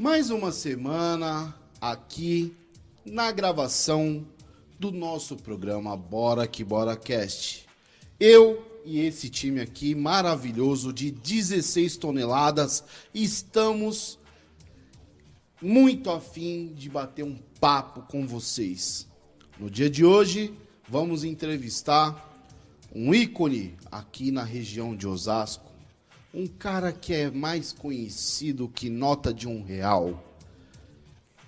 Mais uma semana aqui na gravação do nosso programa Bora que Bora Cast. Eu e esse time aqui maravilhoso de 16 toneladas estamos muito afim de bater um papo com vocês. No dia de hoje, vamos entrevistar um ícone aqui na região de Osasco, um cara que é mais conhecido que nota de um real.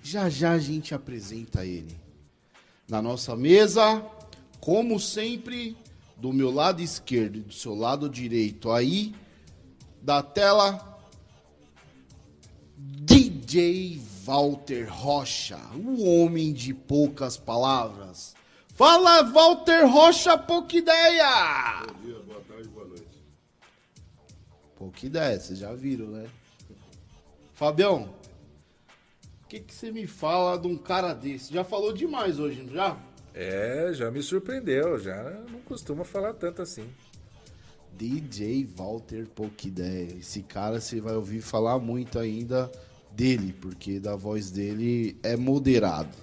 Já já a gente apresenta ele. Na nossa mesa, como sempre, do meu lado esquerdo e do seu lado direito aí da tela, DJ Walter Rocha, o homem de poucas palavras. Fala, Walter Rocha, pouca ideia! Pouca ideia, vocês já viram, né? Fabião, o que, que você me fala de um cara desse? Já falou demais hoje, não já? É, já me surpreendeu, já não costuma falar tanto assim. DJ Walter Pouca Ideia. Esse cara você vai ouvir falar muito ainda dele, porque da voz dele é moderado.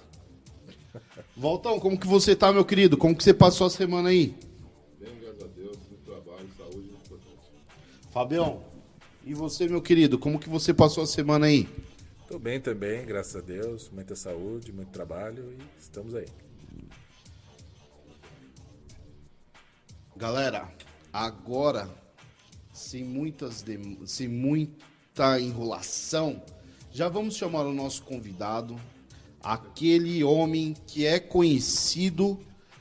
Voltão, como que você tá, meu querido? Como que você passou a semana aí? Fabião, e você, meu querido? Como que você passou a semana aí? Tô bem também, graças a Deus, muita saúde, muito trabalho e estamos aí. Galera, agora, sem muitas sem muita enrolação, já vamos chamar o nosso convidado, aquele homem que é conhecido,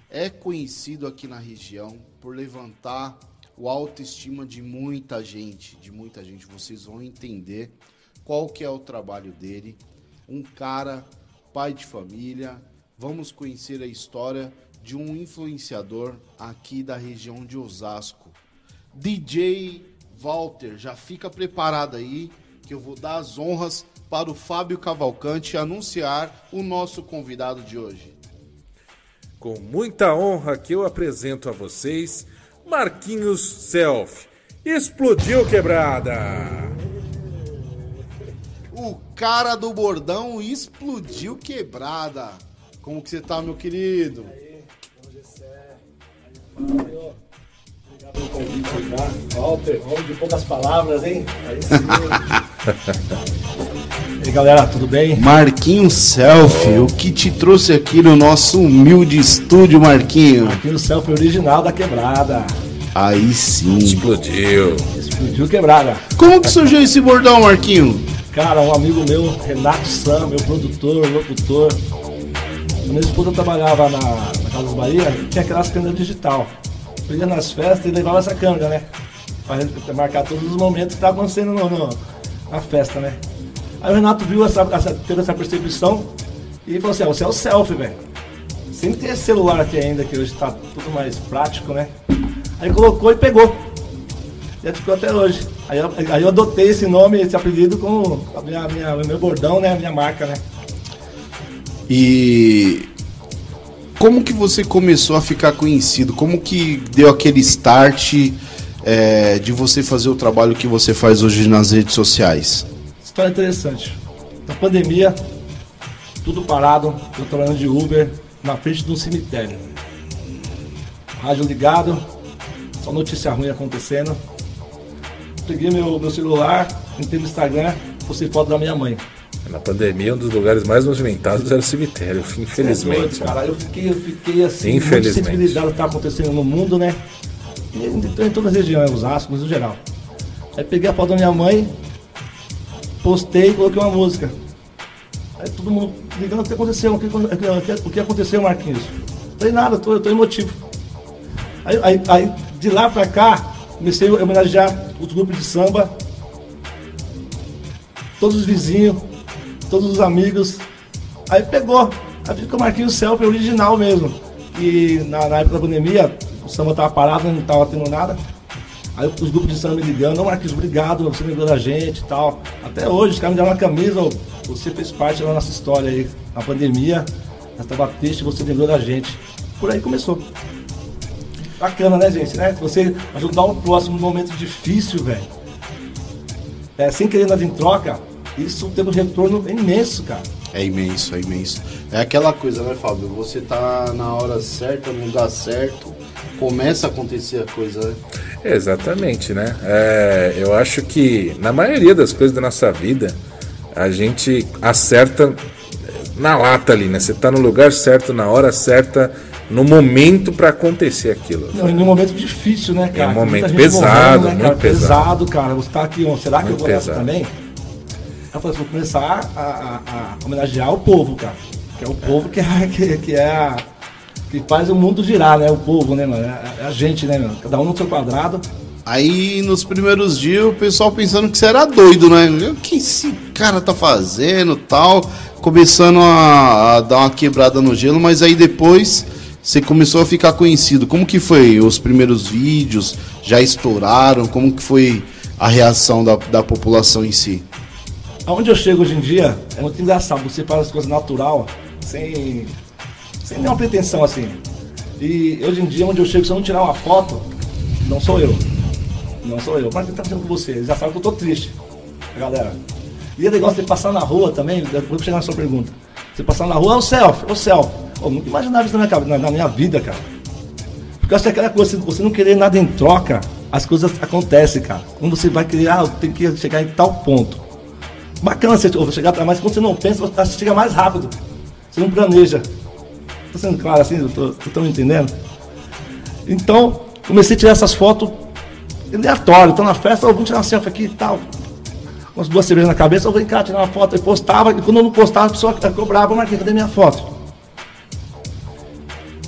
é conhecido aqui na região por levantar o autoestima de muita gente, de muita gente. Vocês vão entender qual que é o trabalho dele. Um cara, pai de família. Vamos conhecer a história de um influenciador aqui da região de Osasco. DJ Walter, já fica preparado aí que eu vou dar as honras para o Fábio Cavalcante anunciar o nosso convidado de hoje. Com muita honra que eu apresento a vocês Marquinhos Self. Explodiu quebrada! O cara do bordão explodiu quebrada. Como que você tá, meu querido? Obrigado pelo convite, tá? Walter, homem de poucas palavras, hein? Aí sim. e aí, galera, tudo bem? Marquinhos Selfie, o que te trouxe aqui no nosso humilde estúdio, Marquinho? Aqui no selfie original da quebrada. Aí sim. Explodiu! Explodiu quebrada. Como que surgiu esse bordão, Marquinho? Cara, um amigo meu, Renato Sam, meu produtor, locutor. Quando minha esposa trabalhava na, na Casa Bahia, tinha aquelas câmeras digital. Eu ia nas festas e levava essa câmera, né? Pra marcar todos os momentos que estavam acontecendo no, no- na festa, né? Aí o Renato viu essa, essa, teve essa percepção e falou assim, ah, você é o selfie, velho. Tem esse celular aqui ainda, que hoje tá tudo mais prático, né? Aí colocou e pegou. E ficou até hoje. Aí eu, aí eu adotei esse nome, esse apelido como a minha, minha, o meu bordão, né? A minha marca, né? E como que você começou a ficar conhecido? Como que deu aquele start é, de você fazer o trabalho que você faz hoje nas redes sociais? História interessante. Na pandemia, tudo parado, eu trabalhando de Uber na frente de um cemitério. Rádio ligado, só notícia ruim acontecendo. Peguei meu, meu celular, entrei no Instagram, postei foto da minha mãe. Na pandemia, um dos lugares mais movimentados era o cemitério, infelizmente. Doido, cara, eu fiquei, eu fiquei assim, Infelizmente. muito sensibilizado do que tá acontecendo no mundo, né? E em, em todas as regiões, os Ascos no geral. Aí peguei a foto da minha mãe, postei e coloquei uma música. Aí todo mundo ligando o que aconteceu, o que, o que- aconteceu, Marquinhos? Falei nada, eu tô, eu tô emotivo. Aí, aí- aí, de lá pra cá, comecei a homenagear os grupos de samba, todos os vizinhos, todos os amigos. Aí pegou. Aí fica o Marquinhos Selfie original mesmo. E na, na época da pandemia, o samba tava parado, não tava tendo nada. Aí os grupos de samba me ligando, ô Marquinhos, obrigado, você lembrou da gente e tal. Até hoje, os caras me deram uma camisa, você fez parte da nossa história aí. Na pandemia, nós tava triste, você lembrou da gente. Por aí começou. Bacana, né, gente? Né? Você ajudar o próximo num momento difícil, velho. É, sem querer nada em troca, isso teve um retorno imenso, cara. É imenso, é imenso. É aquela coisa, né, Fábio? Você tá na hora certa, no lugar certo, começa a acontecer a coisa, né? Exatamente, né? É, eu acho que na maioria das coisas da nossa vida a gente acerta na lata ali, né? Você tá no lugar certo, na hora certa, no momento para acontecer aquilo. Não, em um momento difícil, né, cara? É um momento pesado, morrendo, muito pesado. cara. Você tá aqui, será que Muito eu vou nessa pesado. também? Eu falei assim, vou começar a, a- a homenagear o povo, cara. Que é o povo que é, que, que é a- que faz o mundo girar, né? O povo, né, mano? É a, é a gente, né, mano? Cada um no seu quadrado. Aí nos primeiros dias o pessoal pensando que você era doido, né? O que esse cara tá fazendo tal? Começando a, a dar uma quebrada no gelo, mas aí depois você começou a ficar conhecido. Como que foi os primeiros vídeos? Já estouraram? Como que foi a reação da, da população em si? Aonde eu chego hoje em dia é muito engraçado. Você faz as coisas natural, sem, sem nenhuma pretensão assim. E hoje em dia, onde eu chego, se eu não tirar uma foto, não sou eu. Não sou eu. Mas o tá fazendo com você? Eles já sabem que eu tô triste, galera. E é legal você passar na rua também, depois chegar na sua pergunta. Você passar na rua, é o selfie, é o selfie. Eu nunca imaginava isso na minha, na, minha vida, cara. Porque eu acho que é aquela coisa, você não querer nada em troca, as coisas acontecem, cara. Quando você vai querer, ah, eu tenho que chegar em tal ponto. Bacana você chegar pra mas quando você não pensa, você chega mais rápido. Você não planeja. Tá sendo claro assim? Tô, estão me entendendo? Então, comecei a tirar essas fotos aleatórias. Então na festa, vou tirar uma selfie aqui e tal. Com as duas cervejas na cabeça, eu vou cá tirar uma foto e postava. E quando eu não postava, a pessoa cobrava, Marquinhos, cadê minha foto?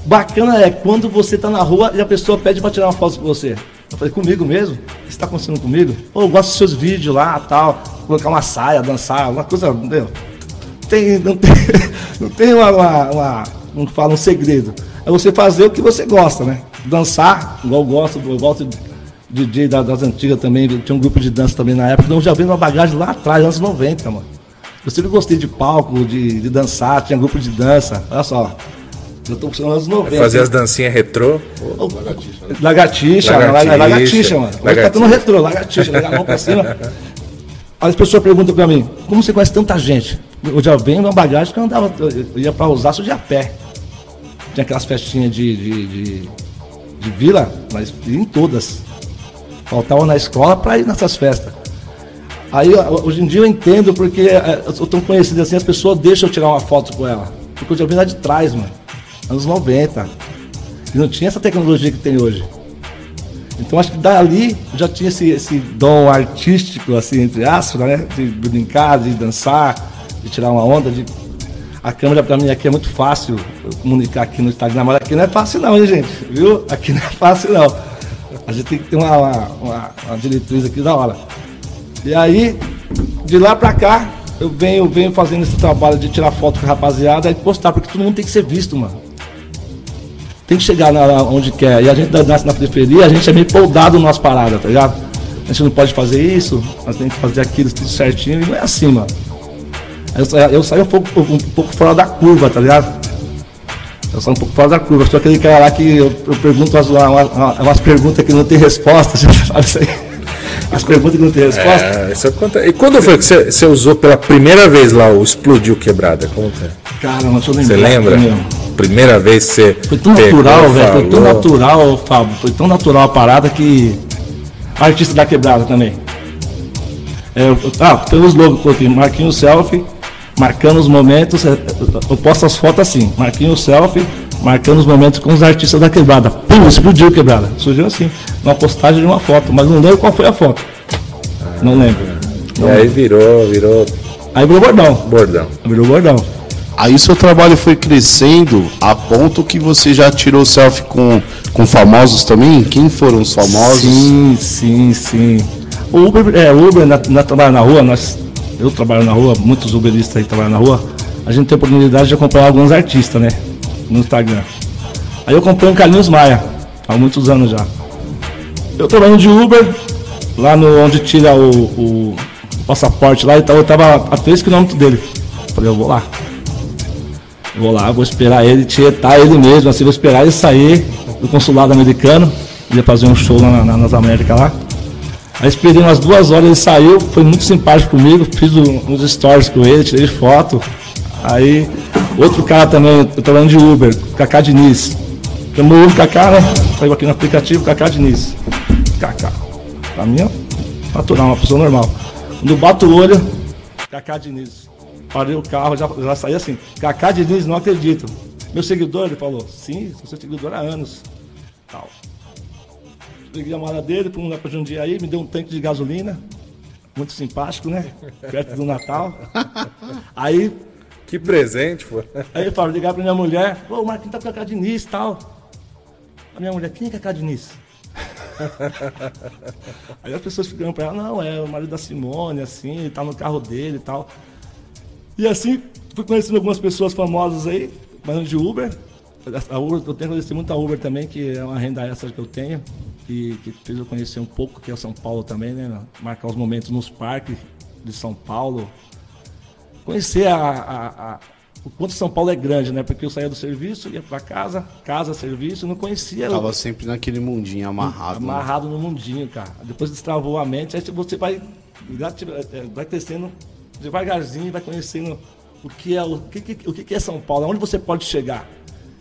Bacana é quando você tá na rua e a pessoa pede pra tirar uma foto com você. Eu falei, comigo mesmo? O que está acontecendo comigo? Pô, eu gosto dos seus vídeos lá tal. Colocar uma saia, dançar, uma coisa. Meu, tem, não tem, não tem uma, uma, uma que fala, um segredo. É você fazer o que você gosta, né? Dançar, igual eu gosto, eu gosto de DJ da- das antigas também, tinha um grupo de dança também na época, então eu já veio uma bagagem lá atrás, anos 90, mano. Eu sempre gostei de palco, de, de dançar, tinha grupo de dança, olha só. Eu tô nos anos 90. Fazer as dancinhas retrô. Lagartixa, Lagartixa. lagartixa, lagartixa mano. Hoje tá Lagartixa. tendo retrô, lagartixa, legal, mão pra cima. Aí as pessoas perguntam pra mim, como você conhece tanta gente? Eu já venho uma bagagem que eu andava, eu ia pra Osasco de a pé. Tinha aquelas festinhas de, de, de, de vila, mas em todas. Faltava na escola pra ir nessas festas. Aí hoje em dia eu entendo porque é, eu sou tão conhecido assim, as pessoas deixam eu tirar uma foto com ela. Porque eu já vim lá de trás, mano. Anos 90. E não tinha essa tecnologia que tem hoje. Então acho que dali já tinha esse, esse dom artístico, assim, entre aspas, né? De brincar, de dançar, de tirar uma onda. De... A câmera pra mim aqui é muito fácil comunicar aqui no Instagram, mas aqui não é fácil não, hein, gente? Viu? Aqui não é fácil não. A gente tem que ter uma, uma, uma, diretriz aqui da hora. E aí, de lá pra cá, eu venho, venho fazendo esse trabalho de tirar foto com a rapaziada e postar, porque todo mundo tem que ser visto, mano tem que chegar na, onde quer. E a gente nasce na periferia, a gente é meio poldado nas paradas, tá ligado? A gente não pode fazer isso, nós temos que fazer aquilo tudo certinho, e não é assim, mano. Eu, eu saio um pouco, um pouco fora da curva, tá ligado? Eu saio um pouco fora da curva. Sou aquele cara lá que eu, eu pergunto umas, uma- uma- umas perguntas que não tem resposta, já sabe isso aí? As perguntas que não tem resposta. É, isso acontece. E quando foi que você, você usou pela primeira vez lá o Explodiu Quebrada? Como que é? Cara, não eu Você lembra? Primeira vez que você. Foi tão pegou, natural, velho. Foi tão natural, Fábio. Foi tão natural a parada que. Artista da quebrada também. É, ah, tem os logos que eu coloquei. Marquinhos selfie, marcando os momentos. é, Eu posto as fotos assim. Marquinhos selfie, marcando os momentos com os artistas da quebrada. Pum, explodiu quebrada. Surgiu assim. Uma postagem de uma foto. Mas não lembro qual foi a foto. Não lembro. E aí virou, virou Aí virou bordão. bordão. Virou bordão. Aí seu trabalho foi crescendo a ponto que você já tirou selfie com, com famosos também? Quem foram os famosos? Sim, sim, sim. O Uber, é, o Uber, na, na, na rua, nós, eu trabalho na rua, muitos Uberistas aí trabalham na rua, a gente tem a oportunidade de acompanhar alguns artistas, né? No Instagram. Aí eu acompanho o Carlinhos Maia, há muitos anos já. Eu trabalho de Uber, lá no onde tira o, o passaporte lá eu tava a 3 km dele. Falei, eu vou lá. Eu vou lá, vou esperar ele tietar ele mesmo, assim, vou esperar ele sair do consulado americano. Ia fazer um show lá na- na- nas Américas lá. Aí esperei umas duas horas, ele saiu, foi muito simpático comigo, fiz uns stories com ele, tirei foto. Aí, outro cara também, eu trabalhando de Uber, Kaká Diniz. Chamou o Kaká, né? Saiu aqui no aplicativo, Kaká Diniz. Kaká. Pra mim, ó, natural, uma pessoa normal. Quando bato o olho, Kaká Diniz. Parei o carro, já, já saí assim. Kaká Diniz, não acredito. Meu seguidor, ele falou, sim, sou seu seguidor há anos. Tal. Peguei a mala dele, fomos lá pra Jundiaí, me deu um tanque de gasolina. Muito simpático, né? Perto do Natal. Aí, Que presente, pô. aí eu falo, ligar pra minha mulher, pô, o Marquinhos tá com a Cacá Diniz e tal. A minha mulher, quem é Cacá Diniz? aí as pessoas ficam pra ela, não, é o marido da Simone, assim, tá no carro dele e tal. E assim, fui conhecendo algumas pessoas famosas aí, falando de Uber. A Uber, eu tenho que agradecer muito a Uber também, que é uma renda extra que eu tenho, que, que fez eu conhecer um pouco, que é São Paulo também, né? Marcar os momentos nos parques de São Paulo. Conhecer a, a- a- o quanto São Paulo é grande, né? Porque eu saía do serviço, ia para casa, casa, serviço, não conhecia. Tava sempre naquele mundinho amarrado. né? Amarrado no mundinho, cara. Depois destravou a mente, aí você vai, vai crescendo devagarzinho, vai conhecendo o que é, o que, o que que é São Paulo, onde você pode chegar.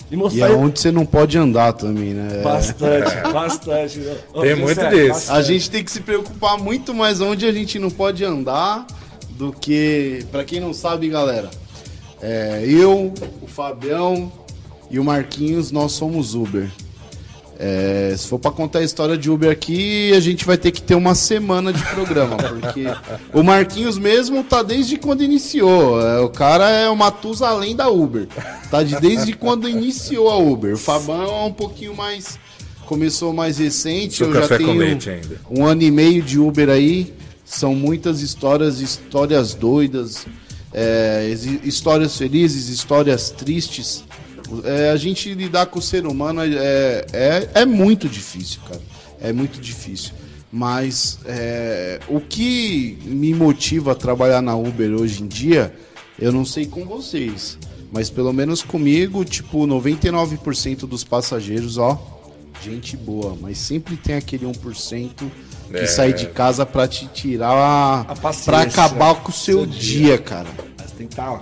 E E mostrar é onde você não pode andar também, né? bastante, bastante. Ô, Tem muito desse. bastante. A gente tem que se preocupar muito mais onde a gente não pode andar do que. Pra quem não sabe, galera, é, eu, o Fabião e o Marquinhos, nós somos Uber. É, se for pra contar a história de Uber aqui, a gente vai ter que ter uma semana de programa, porque o Marquinhos mesmo tá desde quando iniciou. É, o cara é o Matusalém da Uber. Tá de, desde quando iniciou a Uber. O Fabão é um pouquinho mais. Começou mais recente. Seu eu já tenho um ano e meio de Uber aí. São muitas histórias, histórias doidas, é, histórias felizes, histórias tristes. É, a gente lidar com o ser humano é, é, é muito difícil, cara. É muito difícil. Mas é, o que me motiva a trabalhar na Uber hoje em dia, eu não sei com vocês. Mas pelo menos comigo, tipo, 99% dos passageiros, ó, gente boa. Mas sempre tem aquele 1% que É. sai de casa pra te tirar a, pra acabar com o seu, seu dia, dia. cara. Mas tem que estar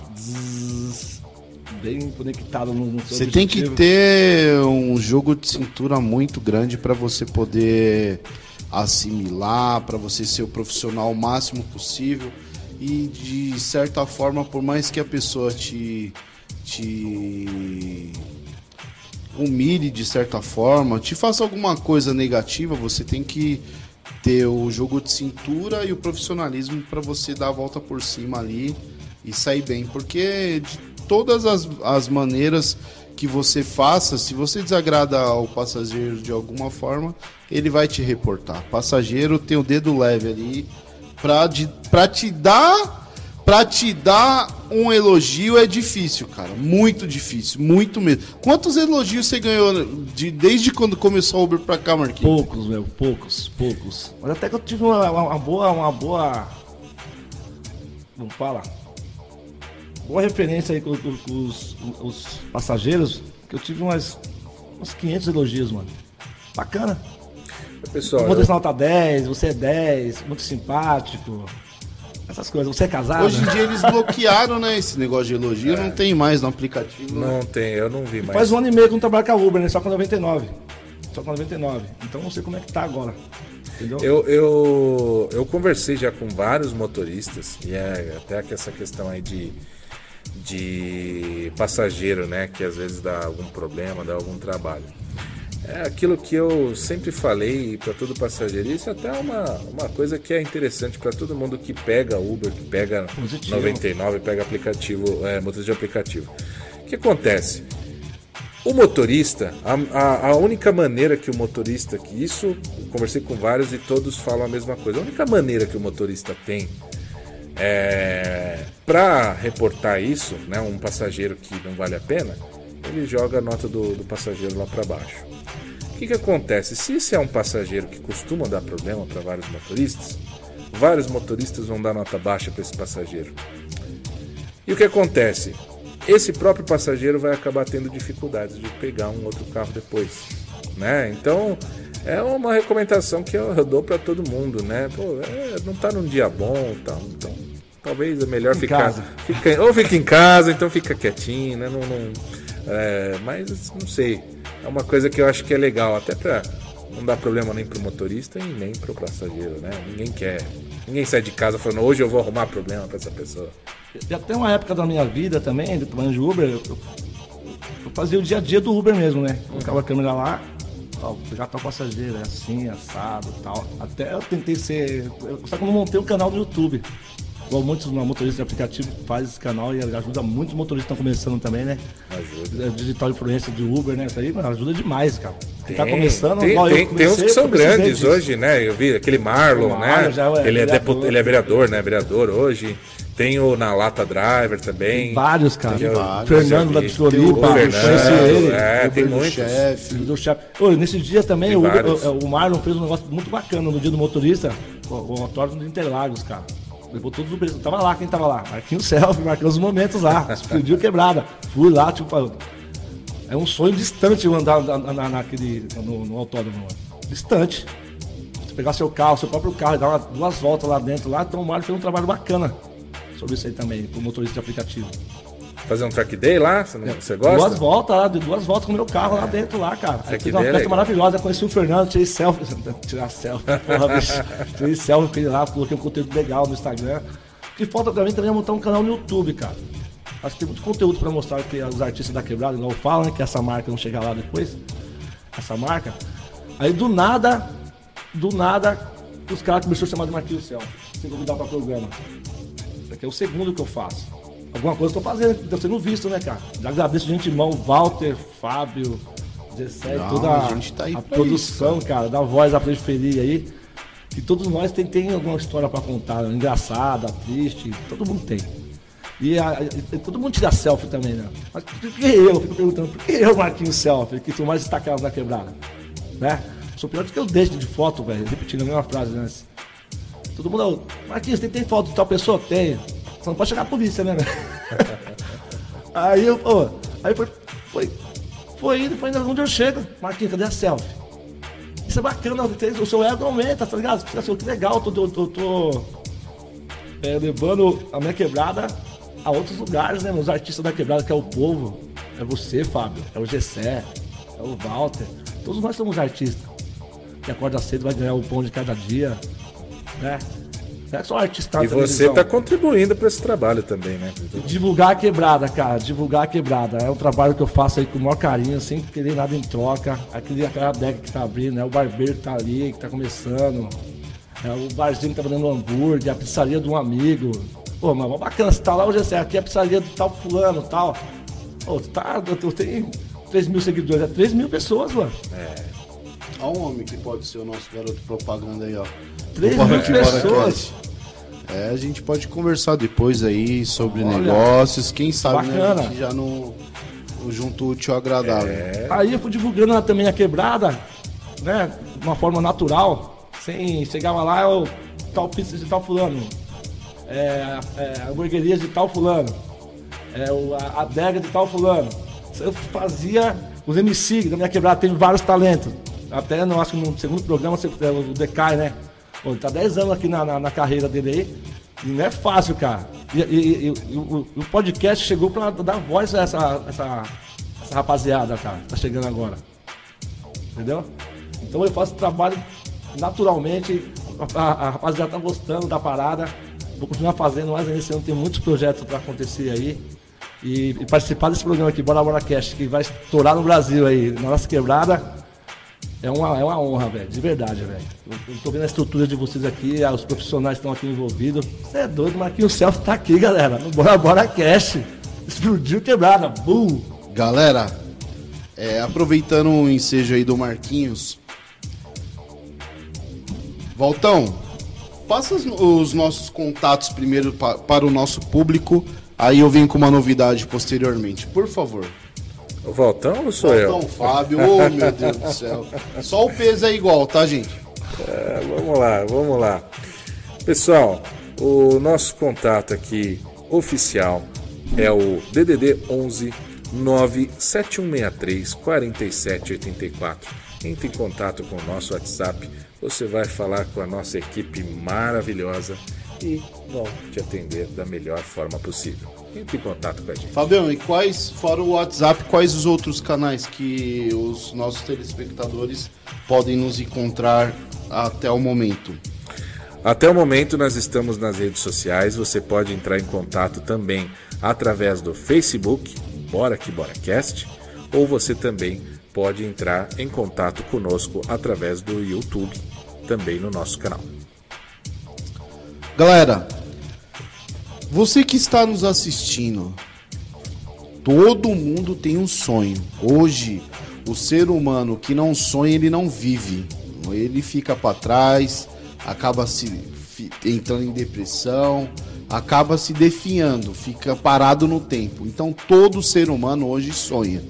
bem conectado no, no seu Você tem que ter um jogo de cintura muito grande para você poder assimilar, para você ser o profissional o máximo possível. E de certa forma, por mais que a pessoa te te humilhe de certa forma, te faça alguma coisa negativa, você tem que ter o jogo de cintura e o profissionalismo para você dar a volta por cima ali e sair bem, porque de todas as, as maneiras que você faça, se você desagrada ao passageiro de alguma forma, ele vai te reportar. Passageiro tem o dedo leve ali pra, de, pra te dar Pra te dar um elogio é difícil, cara. Muito difícil, muito mesmo. Quantos elogios você ganhou de, desde quando começou a Uber pra cá, Marquinhos? Poucos, meu, poucos, poucos. Mas até que eu tive uma, uma- uma boa, uma boa. Vamos falar. Boa referência aí com, com- com os, os passageiros, que eu tive umas, uns 500 elogios, mano. Bacana. Pessoal, Vou eu- nota 10, você é 10, muito simpático. Essas coisas. Você é casado? Hoje em dia eles bloquearam, né, esse negócio de elogio, não tem mais no aplicativo. né? não tem, eu não vi mais. Faz um ano e meio que eu não trabalho com a Uber, né? Só com a 99. Só com a 99. Então não sei como é que tá agora. Entendeu? Eu, eu, eu conversei já com vários motoristas, e é até que essa questão aí de, de passageiro, né? Que às vezes dá algum problema, dá algum trabalho. É aquilo que eu sempre falei para todo passageiro, isso até é uma, uma coisa que é interessante para todo mundo que pega Uber, que pega Positivo. 99, pega aplicativo, é, motorista de aplicativo. O que acontece? O motorista, a, a, a única maneira que o motorista, que isso eu conversei com vários e todos falam a mesma coisa, a única maneira que o motorista tem é, para reportar isso, né, um passageiro que não vale a pena, ele joga a nota do, do passageiro lá para baixo. O que, que acontece? Se esse é um passageiro que costuma dar problema para vários motoristas, vários motoristas vão dar nota baixa para esse passageiro. E o que acontece? Esse próprio passageiro vai acabar tendo dificuldades de pegar um outro carro depois, né? Então é uma recomendação que eu, dou para todo mundo, né? Pô, é, não tá num dia bom, tal, então talvez é melhor Em ficar. casa. Fica, ou fica em casa, então fica quietinho, né? Não, não- é, mas não sei. É uma coisa que eu acho que é legal, até pra não dar problema nem pro motorista e nem pro passageiro, né? Ninguém quer. Ninguém sai de casa falando, hoje eu vou arrumar problema pra essa pessoa. E até uma época da minha vida também, de trabalhando de Uber, eu, eu- fazia o dia a dia do Uber mesmo, né? Colocava a câmera lá, ó, vou pegar tal passageiro, é assim, assado e tal. Até eu tentei ser. eu- Só que eu não montei um canal no YouTube. Igual muitos motoristas de aplicativo faz esse canal e ajuda muitos motoristas que estão começando também, né? Ajuda. É, Digital influência de Uber, né? Isso aí mano, ajuda demais, cara. Quem tá Tem- começando, tem, igual eu tem, tem uns comecei, que são grandes disso. hoje, né? Eu vi aquele Marlon, O né? Marlon já é ele, é vereador. deput- ele é vereador, né? Vereador hoje. Tem o Na Lata Driver também. Vários, cara. Eu- vários. Fernando da. Floripa, O conheci ele. é, tem muitos. chefe. Do chefe. Ô, nesse dia também, Tem o, o, o Marlon fez um negócio muito bacana no dia do motorista, o, o autódromo de Interlagos, cara. Levou todos os Uberistas. Tava lá, quem tava lá? Marquinhos Selfie, marcando os momentos lá. Explodiu quebrada. Fui lá, tipo, falou, é um sonho distante eu andar na, na- naquele, no, no autódromo. Distante. Você pegar seu carro, seu próprio carro e dar uma- duas voltas lá dentro lá, então o Marlon fez um trabalho bacana sobre isso aí também, pro motorista de aplicativo. Fazer um track day lá? Você, não- você gosta? Duas voltas lá, duas voltas com o meu carro lá dentro lá, cara. Que fiz uma ideia festa legal. maravilhosa, conheci o Fernando, tirei selfie. Tirar selfie, porra, bicho. Tirei selfie com ele lá, coloquei um conteúdo legal no Instagram. Que falta pra mim também é montar um canal no YouTube, cara. Acho que tem muito conteúdo pra mostrar que os artistas da quebrada, igual falam, né? Que essa marca não chegar lá depois. Essa marca. Aí do nada, do nada, os caras começaram a chamar de Marquinhos Selfie. Sem convidar pra programa. Isso aqui é o segundo que eu faço. Alguma coisa eu tô fazendo, tô sendo visto, né, cara? Já agradeço de antemão, Walter, Fábio, Gessé, Não, toda a tá aí a produção, cara, da voz da periferia aí. Que todos nós tem, tem alguma história pra contar, né? engraçada, triste, todo mundo tem. E, a- e todo mundo tira selfie também, né? Mas por que eu? Fico perguntando, por que eu, Marquinhos Selfie, que sou mais destacado na quebrada? Né? Sou pior do que eu deixo de foto, velho, repetindo a mesma frase antes. Todo mundo, Marquinhos, tem, tem foto de tal pessoa? Tem. Só não pode chegar a polícia, né? aí eu, pô, aí foi, foi, foi indo, foi indo onde eu chego. Marquinhos, cadê a selfie? Isso é bacana, o seu ego aumenta, tá ligado? Pensa assim, que legal, eu tô, tô, tô, é, levando a minha quebrada a outros lugares, né? Os artistas da quebrada, que é o povo. É você, Fábio. É o Gessé. É o Walter. Todos nós somos artistas. Que acorda cedo vai ganhar o pão de cada dia. Né? É só artista E você televisão. tá contribuindo para esse trabalho também, né? Divulgar a quebrada, cara. Divulgar a quebrada. É um trabalho que eu faço aí com o maior carinho, sem querer nada em troca. Aquele, aquela adega que tá abrindo, né? O barbeiro que tá ali, que tá começando. É o barzinho que tá vendendo hambúrguer, a pizzaria de um amigo. Pô, mas bacana, você tá lá hoje, aqui é a pizzaria do tal fulano tal. Pô, tá, tu tem 3 mil seguidores, é 3 mil pessoas, mano. Olha um homem que pode ser o nosso garoto propaganda aí, ó. 3 Bora mil que bora, pessoas. É, a gente pode conversar depois aí sobre Olha, negócios. Quem sabe, né? A gente já no, no junto útil ao agradável. Aí eu fui divulgando também a quebrada, né? De uma forma natural, sem chegava lá, eu, tal pizza de tal fulano, é, é, hamburguerias de tal fulano, é, o, a adega de tal fulano. Eu fazia os MC da minha quebrada, tem vários talentos. Até no, acho que no segundo programa, o Decai, né? Pô, tá 10 anos aqui na, na, na carreira dele aí. E não é fácil, cara. E, e- e- o, o podcast chegou pra dar voz a essa, essa, essa rapaziada, cara, que tá chegando agora. Entendeu? Então eu faço trabalho naturalmente, a, a, a rapaziada tá gostando da parada. Vou continuar fazendo, mas esse ano tem muitos projetos para acontecer aí. E, e participar desse programa aqui, Bora Bora Cast, que vai estourar no Brasil aí, na nossa quebrada. É uma, é uma honra, velho, de verdade, velho. Eu, eu tô vendo a estrutura de vocês aqui, ah, os profissionais estão aqui envolvidos. Você é doido, Marquinhos Celso tá aqui, galera. Bora Bora Cast. Explodiu quebrada. Bum! Galera, é, aproveitando o ensejo aí do Marquinhos. Voltão, passa os, os nossos contatos primeiro pa- para o nosso público. Aí eu venho com uma novidade posteriormente, por favor. O Voltão ou sou Voltão, eu? Fábio, ô meu Deus do céu. Só o peso é igual, tá, gente? É, vamos lá, vamos lá. Pessoal, o nosso contato aqui oficial é o DDD 11 97163 4784. entre em contato com o nosso WhatsApp. Você vai falar com a nossa equipe maravilhosa e vão te atender da melhor forma possível. Entre em contato com a gente. Fabião, e quais, fora o WhatsApp, quais os outros canais que os nossos telespectadores podem nos encontrar até o momento? Até o momento nós estamos nas redes sociais, você pode entrar em contato também através do Facebook, Bora Que Bora Cast, ou você também pode entrar em contato conosco através do YouTube, também no nosso canal. Galera, você que está nos assistindo, todo mundo tem um sonho. Hoje, o ser humano que não sonha, ele não vive. Ele fica para trás, acaba se entrando em depressão, acaba se definhando, fica parado no tempo. Então, todo ser humano hoje sonha.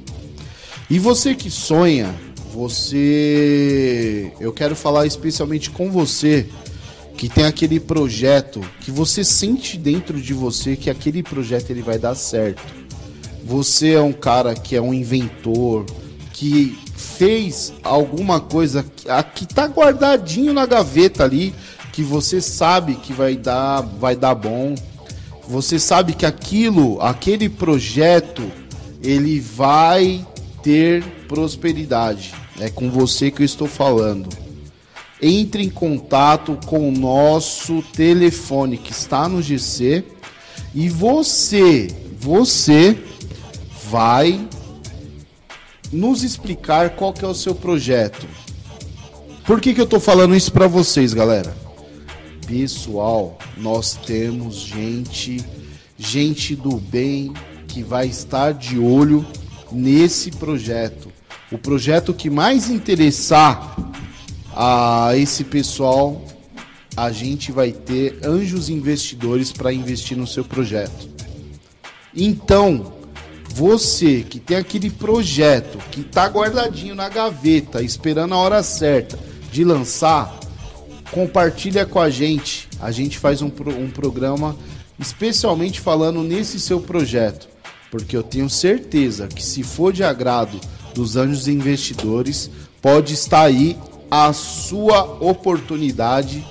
E você que sonha, você. Eu quero falar especialmente com você que tem aquele projeto que você sente dentro de você que aquele projeto ele vai dar certo. Você é um cara que é um inventor, que fez alguma coisa que, a- que tá guardadinho na gaveta ali, que você sabe que vai dar, vai dar bom. Você sabe que aquilo, aquele projeto, ele vai ter prosperidade. É com você que eu estou falando entre em contato com o nosso telefone que está no GC e você, você vai nos explicar qual que é o seu projeto. Por que, que eu estou falando isso para vocês, galera? Pessoal, nós temos gente, gente do bem que vai estar de olho nesse projeto. O projeto que mais interessar a esse pessoal, a gente vai ter anjos investidores para investir no seu projeto. Então, você que tem aquele projeto que está guardadinho na gaveta, esperando a hora certa de lançar, compartilha com a gente. A gente faz um, um programa especialmente falando nesse seu projeto, porque eu tenho certeza que se for de agrado dos anjos investidores, pode estar aí a sua oportunidade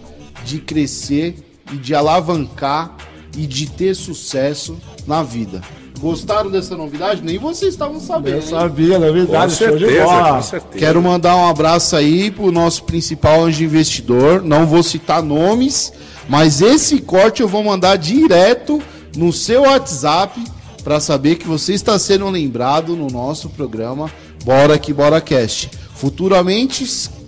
de crescer e de alavancar e de ter sucesso na vida. Gostaram dessa novidade? Nem vocês estavam sabendo. Eu sabia, na Com verdade, show de certeza, bola. com certeza. Quero mandar um abraço aí pro nosso principal anjo investidor. Não vou citar nomes, mas esse corte eu vou mandar direto no seu WhatsApp para saber que você está sendo lembrado no nosso programa Bora que Bora Cast. Futuramente,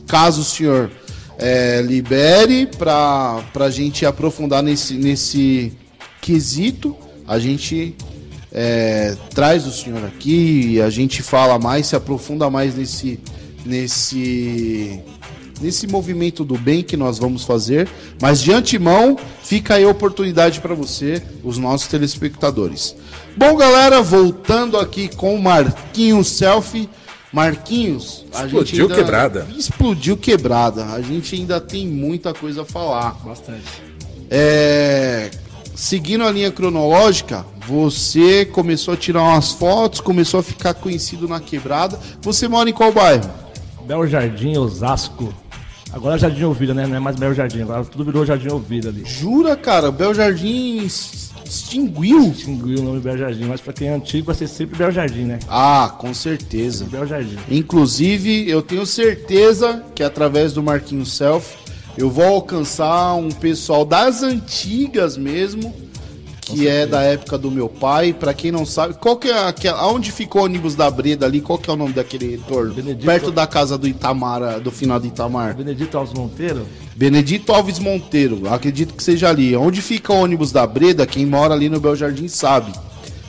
caso o senhor eh, libere para a gente aprofundar nesse, nesse quesito, a gente é, traz o senhor aqui, a gente fala mais, se aprofunda mais nesse, nesse, nesse movimento do bem que nós vamos fazer. Mas de antemão, fica aí a oportunidade para você, os nossos telespectadores. Bom, galera, voltando aqui com o Marquinhos Selfie. Marquinhos, a gente Explodiu ainda- quebrada. Explodiu quebrada. A gente ainda tem muita coisa a falar. Bastante. É, seguindo a linha cronológica, você começou a tirar umas fotos, começou a ficar conhecido na quebrada. Você mora em qual bairro? Belo Jardim, Osasco. Agora é Jardim Ouvida, né? Não é mais Belo Jardim, agora tudo virou Jardim Ouvida ali. Jura, cara? Bel Jardim extinguiu? Extinguiu o nome Belo Jardim, mas pra quem é antigo vai ser sempre Belo Jardim, né? Ah, com certeza. Belo Jardim. Inclusive, eu tenho certeza que através do Marquinho Self eu vou alcançar um pessoal das antigas mesmo, que é da época do meu pai. Pra quem não sabe, qual que é aquela, aonde ficou o ônibus da Breda ali? Qual que é o nome daquele retorno? Benedito. Perto da casa do Itamar, do final de Itamar. Benedito Alves Monteiro, Benedito Alves Monteiro, acredito que seja ali. Onde fica o ônibus da Breda, quem mora ali no Bel Jardim sabe.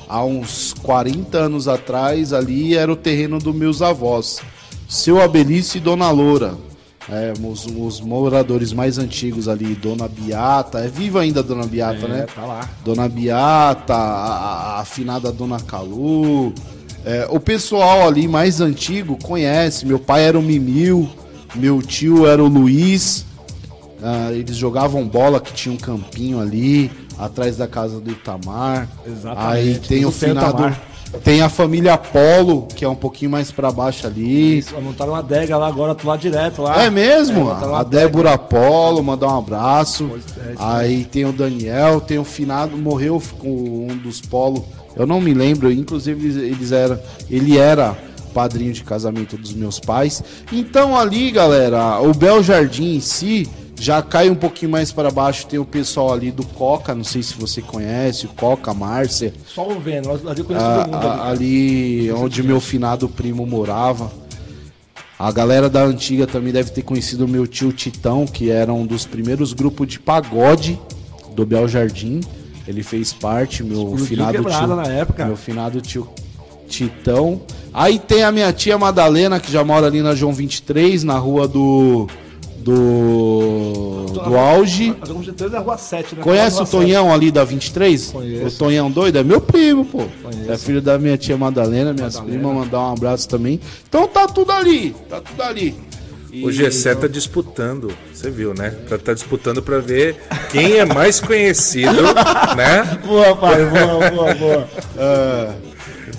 Há uns 40 anos atrás, ali era o terreno dos meus avós. Seu Abelício e Dona Loura. É, os, os moradores mais antigos ali, Dona Biata. É viva ainda a Dona Biata, é, né? tá lá. Dona Biata, a, a- afinada Dona Calu. É, o pessoal ali mais antigo conhece. Meu pai era o Mimil, meu tio era o Luiz. Ah, eles jogavam bola que tinha um campinho ali. atrás da casa do Itamar. Exatamente, Aí tem o do Centro finado. Itamar. Tem a família Polo, que é um pouquinho mais pra baixo ali. Isso, montaram uma adega lá agora, tô lá direto lá. É mesmo? montaram uma a Débora Polo, mandar um abraço. É, Aí tem o Daniel, tem o finado, morreu com um dos Polo. Eu não me lembro, inclusive eles, eram, ele era padrinho de casamento dos meus pais. Então ali, galera, o Bel Jardim em si já cai um pouquinho mais para baixo. Tem o pessoal ali do Coca, não sei se você conhece, o Coca, Márcia. Só o vendo, mas ali eu conheço Ah, todo mundo. ah, ali. ali onde meu finado primo morava. A galera da antiga também deve ter conhecido o meu tio Titão, que era um dos primeiros grupos de pagode do Bel Jardim. Ele fez parte, meu Explodiu finado tio. na época. Meu finado tio Titão. Aí tem a minha tia Madalena, que já mora ali na João 23, na rua do. Do. Do Auge. A João 23 é a rua 7, né? Conhece o Tonhão ali da 23? Conheço. O Tonhão doido? É meu primo, pô. Conheço. É filho da minha tia Madalena, minhas Madalena. primas, mandar um abraço também. Então tá tudo ali, tá tudo ali. E- O Gessé tá disputando, você viu, né? Tá, tá disputando pra ver quem é mais conhecido, né? Boa, pai, boa, boa, boa.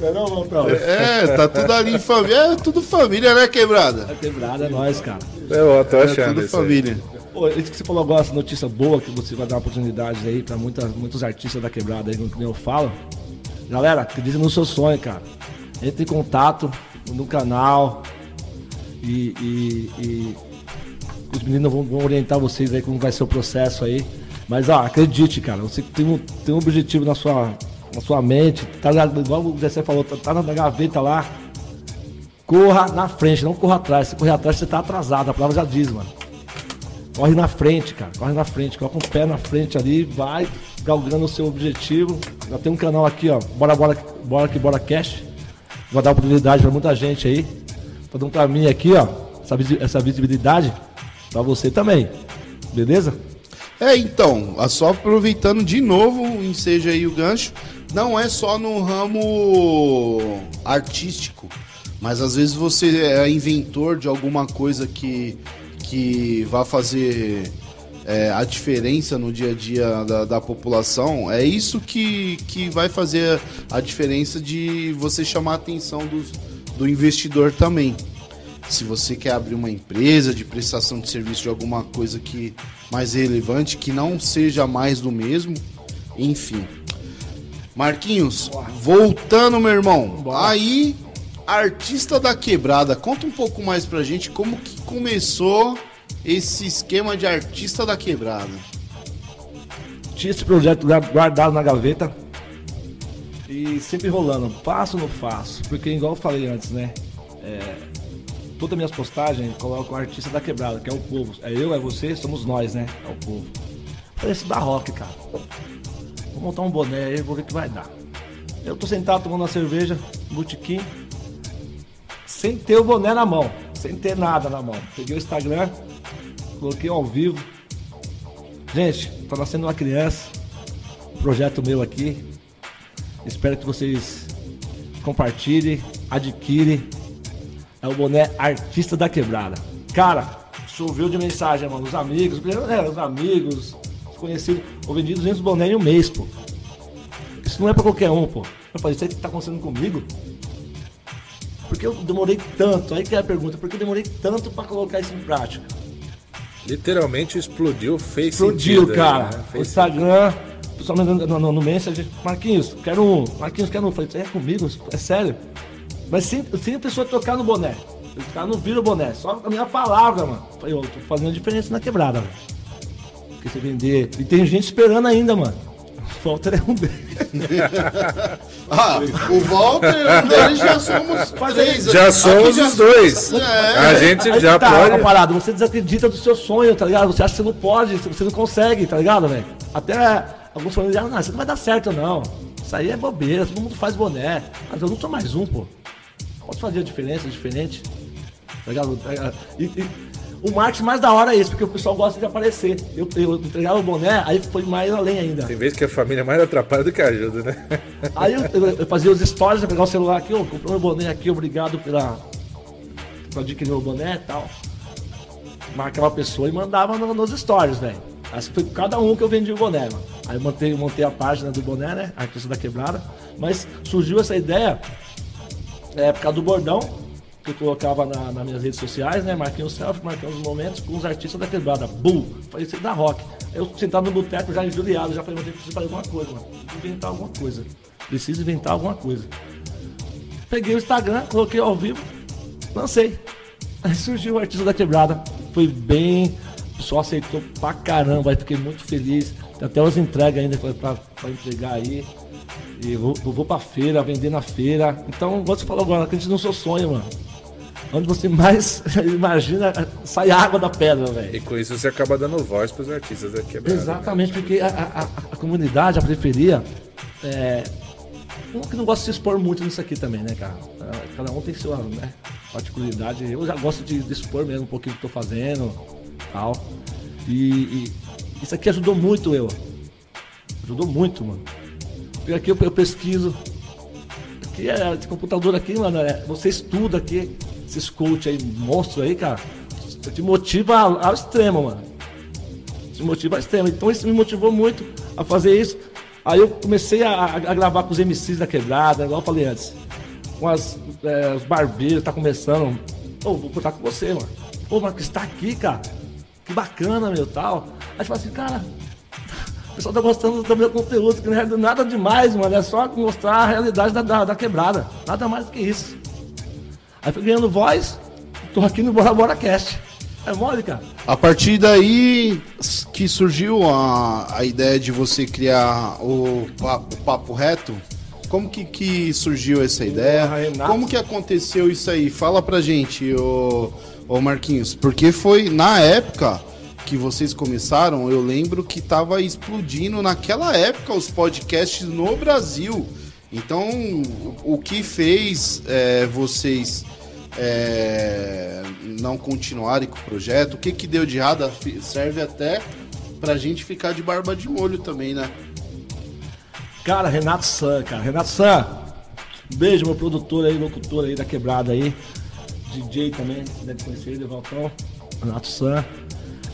Não é? É, tá tudo ali em família. É tudo família, né, quebrada? A quebrada é nós, cara. Eu tô É achando tudo isso aí. família. Pô, isso que você falou agora, essa notícia boa, que você vai dar oportunidades aí pra muitas, muitos artistas da quebrada aí, como eu falo. Galera, acredita no seu sonho, cara. Entre em contato no canal e, e- e os meninos vão, vão orientar vocês aí como vai ser o processo aí. Mas ó, acredite, cara, você tem um, tem um objetivo na sua, na sua mente, tá na- igual o Jessé falou, tá, tá na gaveta lá. Corra na frente, não corra atrás. Se correr atrás, você tá atrasado. A palavra já diz, mano. Corre na frente, cara. Corre na frente. Coloca um pé na frente ali, vai galgando o seu objetivo. Já tem um canal aqui, ó. Bora, bora, bora que bora cash. Vou dar oportunidade pra muita gente aí. Tá dando pra mim aqui, ó. Essa, visi- essa visibilidade. Pra você também. Beleza? É, então, a- só aproveitando de novo, enseja aí o gancho, não é só no ramo artístico, mas às vezes você é inventor de alguma coisa que, que vai fazer é, a diferença no dia a dia da, da população, é isso que, que vai fazer a diferença de você chamar a atenção dos, do investidor também. Se você quer abrir uma empresa de prestação de serviço de alguma coisa que mais relevante, que não seja mais do mesmo, enfim. Marquinhos, voltando, meu irmão. Aí, artista da quebrada, conta um pouco mais pra gente como que começou esse esquema de artista da quebrada. Tinha esse projeto gua- guardado na gaveta. E sempre rolando. Faço ou não faço? Porque, igual eu falei antes, né? É, todas as minhas postagens coloco o artista da quebrada, que é o povo. É eu, é você, somos nós, né? É o povo. Dá rock, cara. Vou montar um boné aí, vou ver o que vai dar. Eu tô sentado tomando uma cerveja, botiquim, sem ter o boné na mão, sem ter nada na mão. Peguei o Instagram, coloquei ao vivo. Gente, tá nascendo uma criança, projeto meu aqui. Espero que vocês compartilhem, adquirem. É o boné Artista da Quebrada. Cara, choveu de mensagem, mano. Os amigos, é, os amigos, os conhecidos. Eu vendi 200 boné em um mês, pô. Isso não é pra qualquer um, pô. Falei, isso aí que tá acontecendo comigo? Porque eu demorei tanto? Aí que é a pergunta, por que eu demorei tanto pra colocar isso em prática? Literalmente explodiu, fez Explodiu, sentido aí, cara. né? O Instagram, o pessoal me mandando no, no, no message, Marquinhos, quero um. Marquinhos, quero um. Eu Falei, é comigo? É sério? Mas sem, sem a pessoa tocar no boné. O cara não vira o boné, só a minha palavra, mano. Eu Falei, eu tô fazendo a diferença na quebrada, velho. Porque você vender. E tem gente esperando ainda, mano. O Walter é um deles. Ah, o Walter, um deles já somos três. Já somos já- os dois. É. A gente Aí já tá, pode. uma parada, você desacredita do seu sonho, tá ligado? Você acha que você não pode, você não consegue, tá ligado, velho? Até alguns falando, ah, não, isso não vai dar certo, não. Isso aí é bobeira, todo mundo faz boné. Mas eu não sou mais um, pô. Posso fazer a diferença, diferente. Tá ligado? E, e o marketing mais da hora é esse, porque o pessoal gosta de aparecer. Eu, eu entregava o boné, aí foi mais além ainda. Tem vezes que a família mais atrapalha do que ajuda, né? Aí eu, eu- eu fazia os stories, eu pegava o celular aqui, ó, comprei meu boné aqui, obrigado pela. por adquirir meu boné e tal. Marcava a pessoa e mandava no- nos stories, velho. Acho que foi cada um que eu vendi o boné, mano. Aí eu montei, montei a página do boné, né? Artista da Quebrada. Mas surgiu essa ideia é, por causa do bordão que eu colocava na, nas minhas redes sociais, né? Marquinhos selfie, marcando os momentos com os artistas da quebrada. Bull! Falei, isso da rock. Eu sentado no boteco já injuriado, já falei, preciso fazer alguma coisa, mano. Inventar alguma coisa. Preciso inventar alguma coisa. Peguei o Instagram, coloquei ao vivo, lancei. Aí surgiu o artista da quebrada. Foi bem. O pessoal aceitou pra caramba, aí fiquei muito feliz. Tem até umas entregas ainda pra, pra entregar aí. E vou, vou pra feira, vender na feira. Então, você falou agora, acredito no seu sonho, mano. Onde você mais imagina, sai água da pedra, velho. E com isso você acaba dando voz pros artistas da quebrada. né? Exatamente, porque a, a- a- comunidade, a periferia, é. Um que não gosta de se expor muito nisso aqui também, né, cara? É, Cada um tem sua né, particularidade. Eu já gosto de, de expor mesmo um pouquinho do que tô fazendo tal. E, e isso aqui ajudou muito eu. Ajudou muito, mano. Porque aqui eu, eu pesquiso. Aqui é esse computador aqui, mano. é- você estuda aqui, esses coach aí, monstro aí, cara. Te motiva ao, extremo, mano te motiva ao extremo. Então isso me motivou muito a fazer isso. Aí eu comecei a, a- gravar com os MCs da quebrada, igual eu falei antes. Com as, é, os barbeiros, tá começando. Ô, vou contar com você, mano. Ô, Marcos, tá aqui, cara. Que bacana, meu, tal. Aí fala assim, cara, o pessoal tá gostando do meu conteúdo, que não é nada demais, mano. É só mostrar a realidade da, da, da quebrada. Nada mais do que isso. Aí fui ganhando voz, tô aqui no Bora Bora Cast. É mole, cara. A partir daí que surgiu a, a ideia de você criar o, pa- o Papo Reto, como que, que surgiu essa ideia? Renato. Como que aconteceu isso aí? Fala pra gente, ô, ô Marquinhos. Porque foi na época que vocês começaram, eu lembro que tava explodindo naquela época os podcasts no Brasil. Então, o, que fez é, vocês é, não continuarem com o projeto? O que, que deu de errado? Serve até pra gente ficar de barba de molho também, né? Cara, Renato San, cara. Renato San, beijo, meu produtor aí, locutor aí da quebrada aí. DJ também, deve conhecer ele, Valtão. Renato San.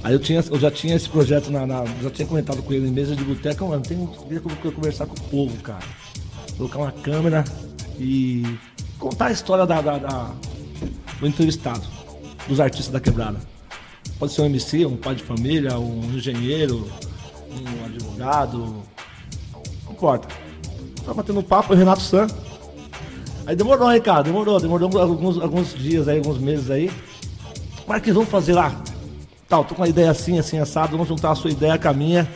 Aí eu, tinha, eu já tinha esse projeto na, na- Já tinha comentado com ele em mesa de boteca, mano. Tem co- conversar com o povo, cara. Colocar uma câmera e contar a história da, da- da- do entrevistado, dos artistas da quebrada. Pode ser um MC, um pai de família, um engenheiro, um advogado, não importa. Tá batendo papo, o Renato San. Aí demorou, hein, cara? Demorou, demorou alguns, alguns dias aí, alguns meses aí. Marquinhos, vamos fazer lá. Tal, tô com uma ideia assim, assim, assado. Vamos juntar a sua ideia com a minha.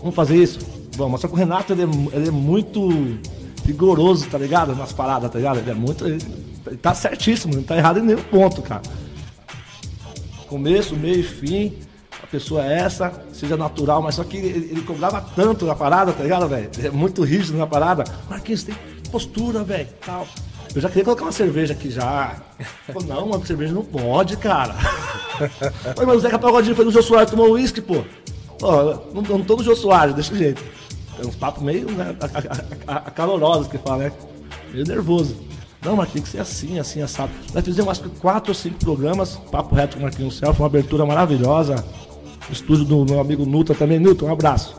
Vamos fazer isso? Vamos. Só que o Renato, ele é, ele é muito rigoroso, tá ligado? Nas paradas, tá ligado? Ele é muito. Ele, ele tá certíssimo, não tá errado em nenhum ponto, cara. Começo, meio e fim. A pessoa é essa, seja natural, mas só que ele, ele cobrava tanto na parada, tá ligado, velho? É muito rígido na parada. Marquinhos, tem postura, velho, tal. Eu já queria colocar uma cerveja aqui já. Falei, não, mano, cerveja não pode, cara. Mas o Zeca Pagodinho foi no Jô Soares, tomou uísque, pô. Pô, não, não tô no Jô Soares, desse jeito. É uns papos meio né, acalorosos que fala, né? Meio nervoso. Não, Marquinhos, tem que ser assim, assim, assado. Nós fizemos acho que quatro ou cinco programas, Papo Reto com o Marquinhos Céu, foi uma abertura maravilhosa. O estúdio do meu amigo Nuta também. Nuta, um abraço.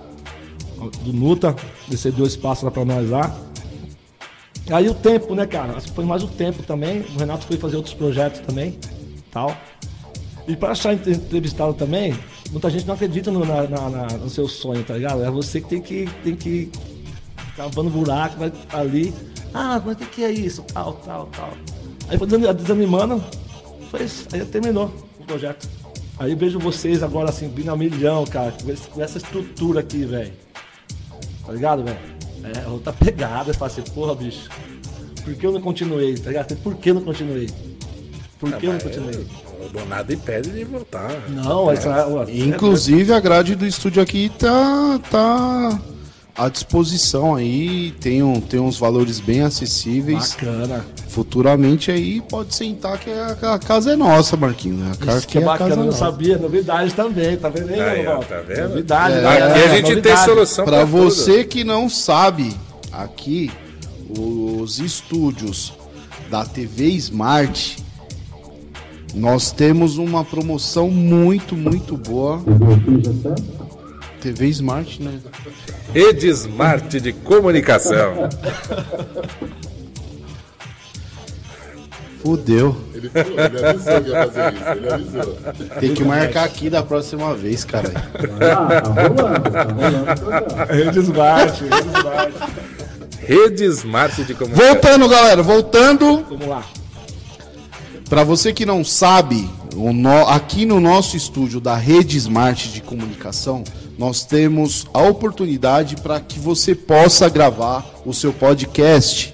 Do Nuta, ele cedeu espaço lá pra nós lá. Aí o tempo, né, cara? Foi mais o tempo também. O Renato foi fazer outros projetos também, tal. E para achar entre- entrevistado também, muita gente não acredita no, na- na- na- no seu sonho, tá ligado? É você que tem que, tem que cavando buraco, vai ali. Ah, mas o que, que é isso? Tal, tal, tal. Aí foi desan- desanimando, foi isso. Aí terminou o projeto. Aí vejo vocês agora assim, vindo a milhão, cara, com essa estrutura aqui, velho. Tá ligado, velho? É outra pegada, eu falo assim, porra, bicho. Por que eu não continuei, tá ligado? Por que eu não continuei? Por que eu não continuei? O Donado impede de voltar. Não, essa. Inclusive a grade do estúdio aqui tá, tá à disposição aí, tem, um, tem uns valores bem acessíveis. Bacana. Futuramente aí pode sentar que a, a casa é nossa, Marquinhos. né? A casa Isso que é a bacana, não nossa. sabia. Novidade também, tá vendo aí, Aí, ó, tá vendo? Novidade, É, né? Aqui a gente tem Novidade. solução Pra tudo. você que não sabe, aqui os estúdios da TV Smart, nós temos uma promoção muito, muito boa TV Smart, né? Rede Smart de comunicação. Fudeu. Ele falou, ele avisou que ia fazer isso, ele avisou. Tem que marcar aqui da próxima vez, cara. Ah, tá rolando, tá rolando. Rede Smart, Rede Smart. Rede Smart de comunicação. Voltando, galera, voltando. Vamos lá. Para você que não sabe, no- aqui no nosso estúdio da Rede Smart de Comunicação, nós temos a oportunidade para que você possa gravar o seu podcast.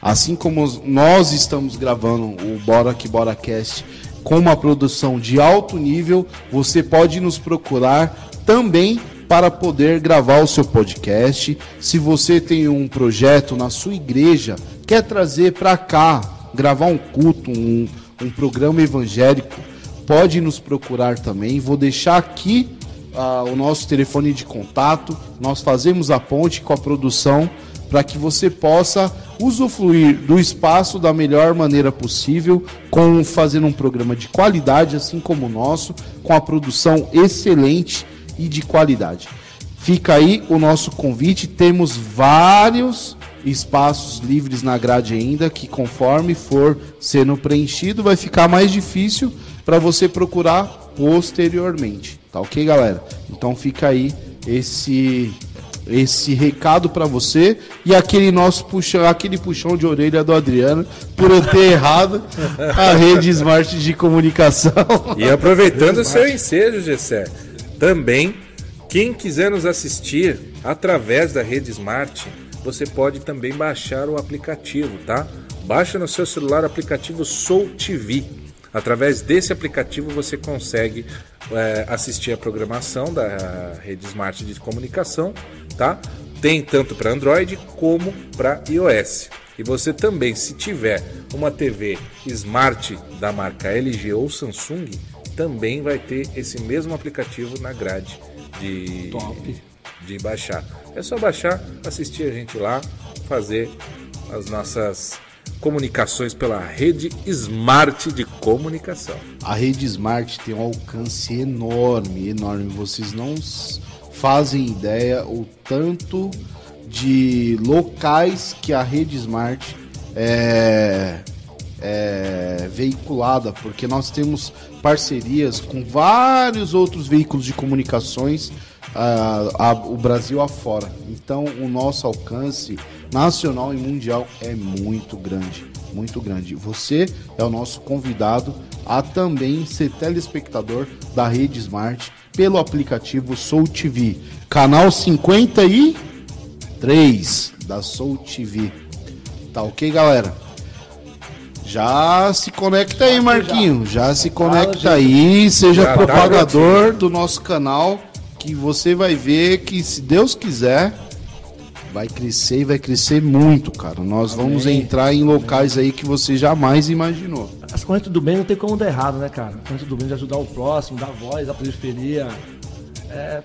Assim como nós estamos gravando o Bora Que Bora Cast com uma produção de alto nível, você pode nos procurar também para poder gravar o seu podcast. Se você tem um projeto na sua igreja, quer trazer para cá, gravar um culto, um, um programa evangélico, pode nos procurar também. Vou deixar aqui ah, o nosso telefone de contato. Nós fazemos a ponte com a produção para que você possa usufruir do espaço da melhor maneira possível, com fazendo um programa de qualidade, assim como o nosso, com a produção excelente e de qualidade. Fica aí o nosso convite. Temos vários espaços livres na grade ainda, que conforme for sendo preenchido, vai ficar mais difícil para você procurar posteriormente. Tá ok, galera? Então fica aí esse esse recado para você e aquele nosso puxão, aquele puxão de orelha do Adriano por eu ter errado a rede Smart de comunicação. E aproveitando o seu ensejo, Gessé, também, quem quiser nos assistir através da rede Smart, você pode também baixar o aplicativo, tá? Baixa no seu celular o aplicativo Soul TV. Através desse aplicativo você consegue é, assistir a programação da rede Smart de comunicação, tá? Tem tanto para Android como para iOS. E você também, se tiver uma TV Smart da marca LG ou Samsung, também vai ter esse mesmo aplicativo na grade de, Top. De baixar. É só baixar, assistir a gente lá, fazer as nossas comunicações pela rede Smart de comunicação. A rede Smart tem um alcance enorme, enorme. Vocês não fazem ideia o tanto de locais que a rede Smart é, é veiculada, porque nós temos parcerias com vários outros veículos de comunicações ah, a- o Brasil afora. Então, o nosso alcance nacional e mundial é muito grande, muito grande. Você é o nosso convidado a também ser telespectador da Rede Smart pelo aplicativo Soul TV, canal 53 da Soul TV. Tá ok, galera? Já se conecta aí, Marquinho. Já se conecta aí, seja tá, propagador do nosso canal, que você vai ver que, se Deus quiser, vai crescer e vai crescer muito, cara. Nós vamos entrar em locais aí que você jamais imaginou. As correntes do bem não tem como dar errado, né, cara? As correntes do bem de ajudar o próximo, dar voz à periferia. É.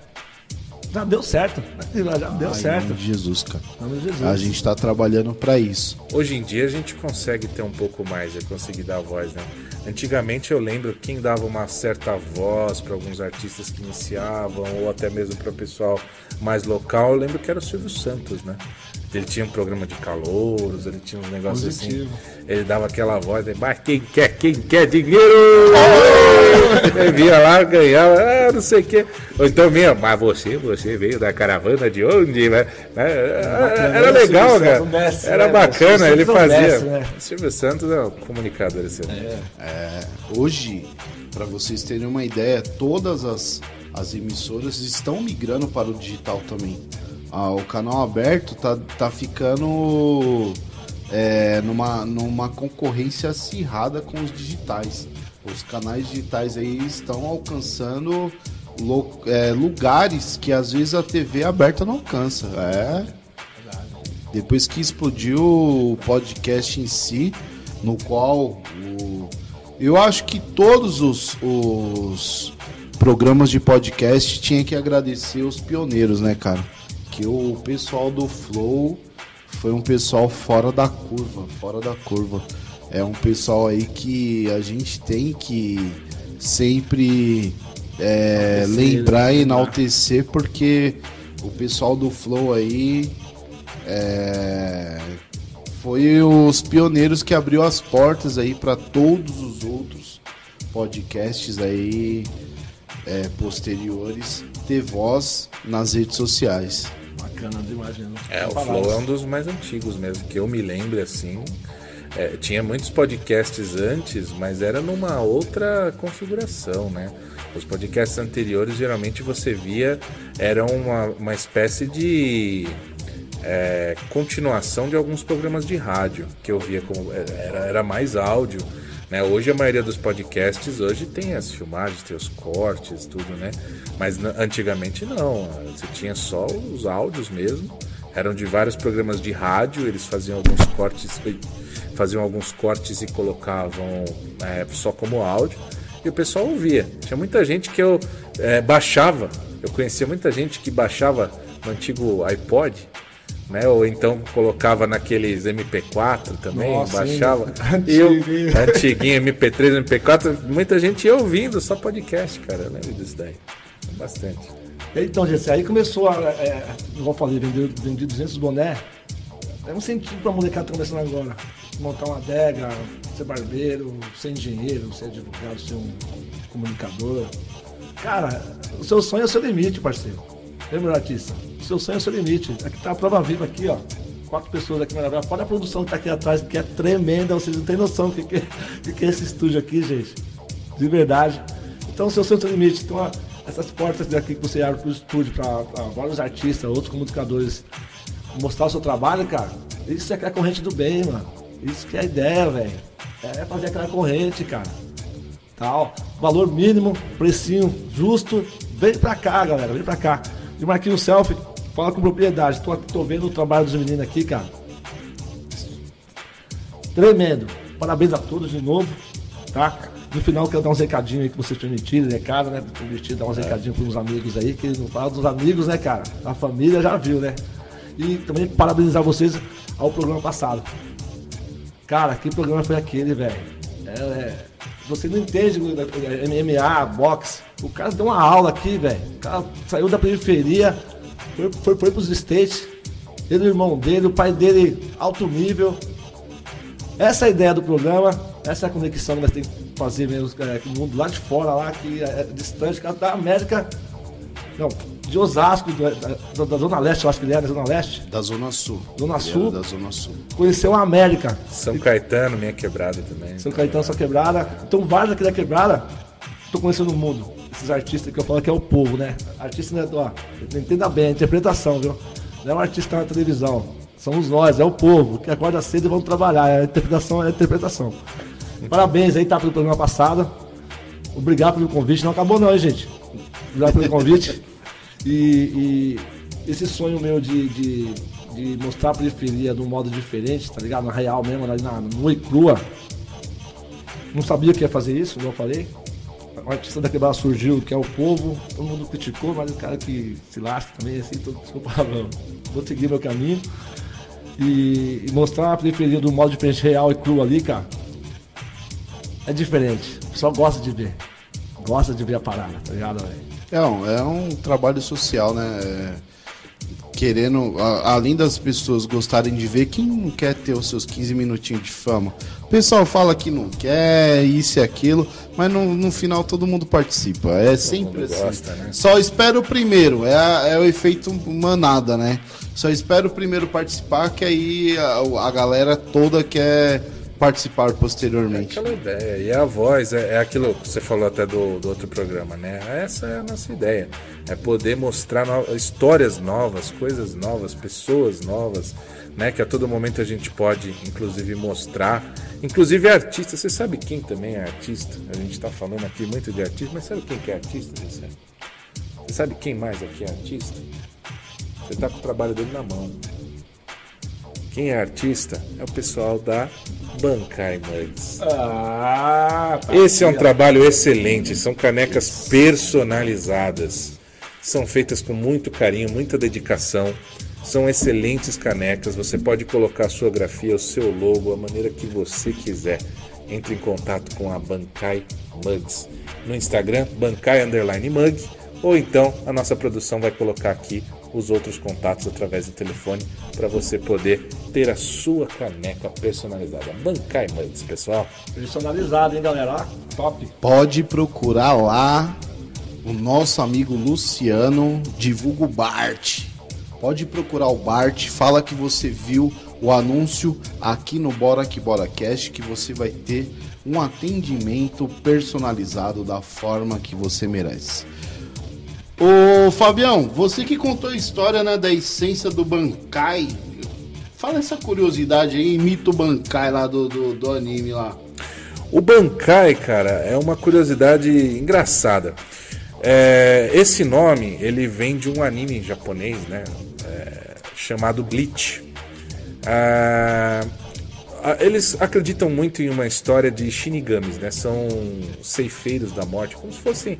Já deu certo. Já deu Ai, em certo. nome de Jesus, cara. Em nome de Jesus. A gente tá trabalhando pra isso. Hoje em dia a gente consegue ter um pouco mais, é conseguir dar voz, né? Antigamente eu lembro quem dava uma certa voz para alguns artistas que iniciavam, ou até mesmo para o pessoal mais local, eu lembro que era o Silvio Santos, né? Ele tinha um programa de calouros, ele tinha uns negócios Positivo. assim. Ele dava aquela voz, né? mas quem quer, quem quer dinheiro? ele via lá, ganhava, ah, não sei o quê. Ou então vinha, mas você, você veio da caravana de onde? Né? Era, era Silvio legal, cara. mestre, Era né? bacana, ele é fazia. mestre, né? Silvio Santos é um comunicador esse ano. Hoje, para vocês terem uma ideia, todas as, as emissoras estão migrando para o digital também. Ah, o canal aberto tá, tá ficando é, numa, numa concorrência acirrada com os digitais. Os canais digitais aí estão alcançando é, lugares que às vezes a TV aberta não alcança. É, depois que explodiu o podcast em si, no qual o- eu acho que todos os, os programas de podcast tinham que agradecer os pioneiros, né, cara? Que o pessoal do Flow foi um pessoal fora da curva, fora da curva. É um pessoal aí que a gente tem que sempre é, lembrar e enaltecer, porque o pessoal do Flow aí é, foi os pioneiros que abriu as portas aí para todos os outros podcasts aí é, posteriores ter voz nas redes sociais. Bacana demais mesmo. É, o. Flow é um dos mais antigos mesmo, que eu me lembro assim. É, tinha muitos podcasts antes, mas era numa outra configuração, né? Os podcasts anteriores geralmente você via era uma, uma espécie de é, continuação de alguns programas de rádio que eu via como é, era, era mais áudio. Né? Hoje a maioria dos podcasts hoje tem as filmagens, tem os cortes, tudo, né? Mas antigamente não, você tinha só os áudios mesmo. Eram de vários programas de rádio, eles faziam alguns cortes, faziam alguns cortes e colocavam é, só como áudio e o pessoal ouvia. Tinha muita gente que eu é, baixava, eu conhecia muita gente que baixava no antigo iPod, né? Ou então colocava naqueles MP4 também, Nossa, baixava. E eu, Antiguinho. antiguinho, MP3, MP4, muita gente ia ouvindo só podcast, cara. Eu lembro disso daí. Bastante. Então, gente, aí começou a. É, igual eu falei, vendi 200 boné. É um incentivo pra molecada que tá começando agora. Montar uma adega, ser barbeiro, ser engenheiro, ser advogado, ser um comunicador. Cara, o seu sonho é o seu limite, parceiro. Lembra, artista? O seu sonho é o seu limite. Aqui tá a prova viva aqui, ó. Quatro pessoas aqui maravilhosas. Fora a produção que tá aqui atrás, que é tremenda. Vocês não têm noção do que, que, que, que é esse estúdio aqui, gente. De verdade. Então, o seu sonho é o seu limite. Então, ó, essas portas daqui que você abre pro estúdio para vários artistas, outros comunicadores mostrar o seu trabalho, cara, isso é aquela corrente do bem, mano. Isso que é a ideia, velho. É fazer aquela corrente, cara. Tal. Valor mínimo, precinho justo. Vem pra cá, galera. Vem pra cá. E Marquinho Selfie, fala com propriedade. Tô, tô vendo o trabalho dos meninos aqui, cara. Tremendo. Parabéns a todos de novo, tá? No final quero dar uns recadinhos aí que vocês permitirem, recado, né? Permitir dar uns recadinhos para uns amigos aí, que não fala dos amigos, né, cara? A família já viu, né? E também parabenizar vocês ao programa passado. Cara, que programa foi aquele, velho? É, é, você não entende é, MMA, boxe. O cara deu uma aula aqui, velho. O cara saiu da periferia, foi, foi, foi pros States. Ele, o irmão dele, o pai dele, alto nível. Essa é a ideia do programa, essa é a conexão que nós temos que fazer mesmo é, com o mundo lá de fora, lá, que é distante, cara, da América. Não, de Osasco, da, da- da Zona Leste, eu acho que ele era, da Zona Leste. Da Zona Sul. Zona Sul? Da Zona Sul. Conheceu a América. São Caetano, minha quebrada também. São Caetano, sua quebrada. Então, vários aqui da quebrada, tô conhecendo o mundo. Esses artistas que eu falo que é o povo, né? Artista, né? Ó, entenda bem, a interpretação, viu? Não é um artista na televisão. Somos nós, é o povo, que acorda cedo e vamos trabalhar. A interpretação é a interpretação. Parabéns aí, tá, pelo programa passado. Obrigado pelo convite. Não acabou não, hein, gente? Obrigado pelo convite. E, e esse sonho meu de, de, de mostrar a periferia de um modo diferente, tá ligado? Na real mesmo, na, na nua e crua. Não sabia que ia fazer isso, como eu falei. O artista da quebrada surgiu, que é o povo, todo mundo criticou, mas o cara que se lasca também, assim, todo, desculpa, palavrão. vou seguir meu caminho. E, e mostrar a periferia do modo diferente, real e cru ali, cara, é diferente. O pessoal gosta de ver. Gosta de ver a parada, tá ligado, velho? É um, é um trabalho social, né? É, querendo, além das pessoas gostarem de ver, quem não quer ter os seus 15 minutinhos de fama? O pessoal fala que não quer, isso e aquilo, mas no, no final todo mundo participa. É sempre mundo assim. gosta, né? Só espera o primeiro, é, a- é o efeito manada, né? Só espera o primeiro participar, que aí a, a galera toda quer participar posteriormente. Aquela ideia. E a voz é, é aquilo que você falou até do, do outro programa, né? Essa é a nossa ideia. É poder mostrar no- histórias novas, coisas novas, pessoas novas, né? Que a todo momento a gente pode, inclusive, mostrar. Inclusive artista. Você sabe quem também é artista? A gente está falando aqui muito de artista, mas sabe quem que é artista? Você sabe quem mais aqui é artista? Você tá com o trabalho dele na mão. Quem é artista é o pessoal da Bancai Mugs. Ah, tá. Esse é um trabalho excelente, são canecas personalizadas. São feitas com muito carinho, muita dedicação. São excelentes canecas, você pode colocar a sua grafia, o seu logo, a maneira que você quiser. entre em contato com a Bancai Mugs. No Instagram, Bancai Underline Mug, ou então a nossa produção vai colocar aqui os outros contatos através do telefone para você poder ter a sua caneca personalizada. Bancai Mugs, pessoal. Personalizado, hein, galera? Ó, top. Pode procurar lá o nosso amigo Luciano, divulga o Bart. Pode procurar o Bart, fala que você viu o anúncio aqui no Bora Que Bora Cast, que você vai ter um atendimento personalizado da forma que você merece. Ô Fabião, você que contou a história né, da essência do Bankai, fala essa curiosidade aí, imita o Bankai lá do, do, do anime lá. O Bankai, cara, é uma curiosidade engraçada. É, esse nome ele vem de um anime japonês, né, é, chamado Bleach. Ah, ah, eles acreditam muito em uma história de shinigamis, né? São ceifeiros da morte, como se fossem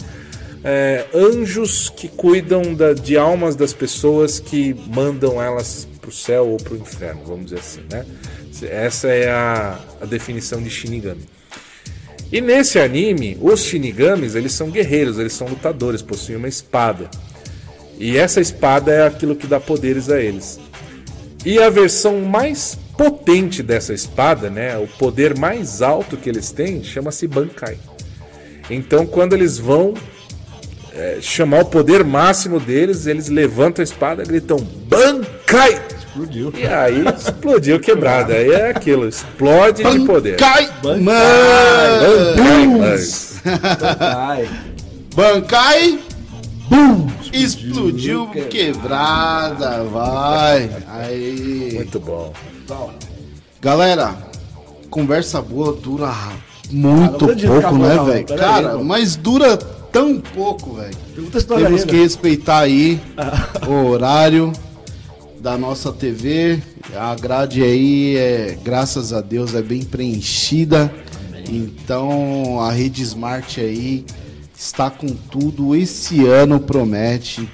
é, anjos que cuidam da- de almas das pessoas que mandam elas pro céu ou pro inferno, vamos dizer assim, né? Essa é a, a definição de shinigami. E nesse anime, os shinigamis, eles são guerreiros, eles são lutadores, possuem uma espada. E essa espada é aquilo que dá poderes a eles. E a versão mais potente dessa espada, né, o poder mais alto que eles têm, chama-se Bankai. Então, quando eles vão é, chamar o poder máximo deles, eles levantam a espada e gritam Bankai! Explodiu. E aí explodiu quebrada. Aí é aquilo, explode de poder. Bankai! Bankai! Bankai, Bankai! bum! Explodiu quebrada, vai. Aí. Muito bom. Galera, conversa boa dura muito pouco, né, velho? Cara, mas dura tão pouco, velho. Pergunta história Temos aí, que respeitar aí o horário da nossa TV. A grade aí, é, graças a Deus, é bem preenchida. Então a rede Smart aí está com tudo. Esse ano promete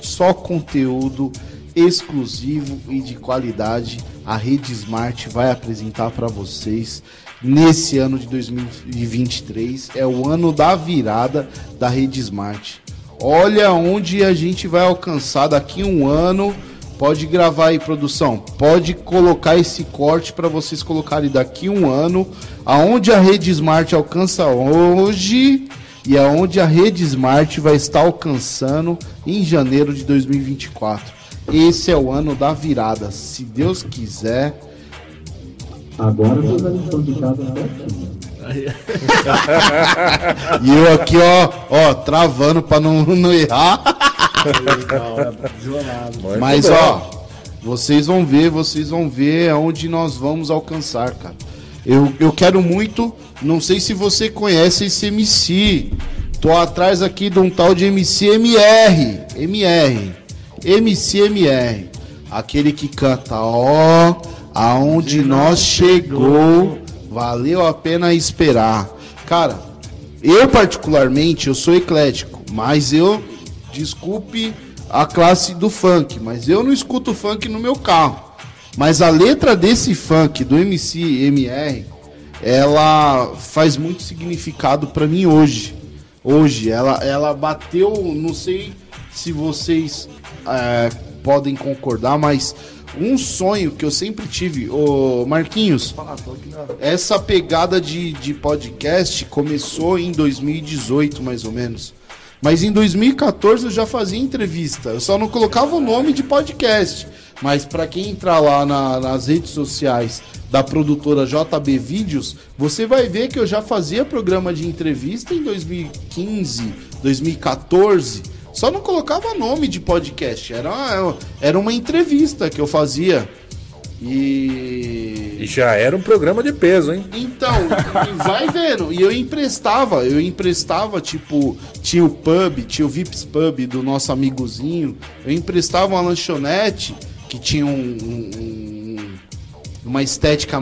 só conteúdo exclusivo e de qualidade. A rede Smart vai apresentar para vocês nesse ano de 2023. É o ano da virada da rede Smart. Olha onde a gente vai alcançar daqui um ano. Pode gravar aí, produção. Pode colocar esse corte para vocês colocarem daqui um ano. Aonde a rede Smart alcança hoje e aonde a rede Smart vai estar alcançando em janeiro de 2024. Esse é o ano da virada. Se Deus quiser. Agora fez a lição de casa certinho. E eu aqui, ó, ó, travando para não, não errar. Mas ó, vocês vão ver, vocês vão ver aonde nós vamos alcançar, cara. Eu, eu quero muito, não sei se você conhece esse MC. Tô atrás aqui de um tal de MC MR. MR. MC MR. Aquele que canta, ó, aonde nós chegou, valeu a pena esperar. Cara, eu particularmente, eu sou eclético, mas eu desculpe a classe do funk, mas eu não escuto funk no meu carro. Mas a letra desse funk do MC MR, ela faz muito significado pra mim hoje. Hoje, ela, ela bateu, não sei se vocês é, podem concordar, mas um sonho que eu sempre tive, ô Marquinhos, essa pegada de, de podcast começou em 2018, mais ou menos. Mas em 2014 eu já fazia entrevista. Eu só não colocava o nome de podcast. Mas para quem entrar lá na- nas redes sociais da produtora JB Vídeos, você vai ver que eu já fazia programa de entrevista em 2015, 2014. Só não colocava nome de podcast. Era, era uma entrevista que eu fazia. E E já era um programa de peso, hein? então, vai vendo. E eu emprestava, eu emprestava, tipo, tinha o pub, tinha o Vips Pub do nosso amigozinho. Eu emprestava uma lanchonete que tinha um, um- um- uma estética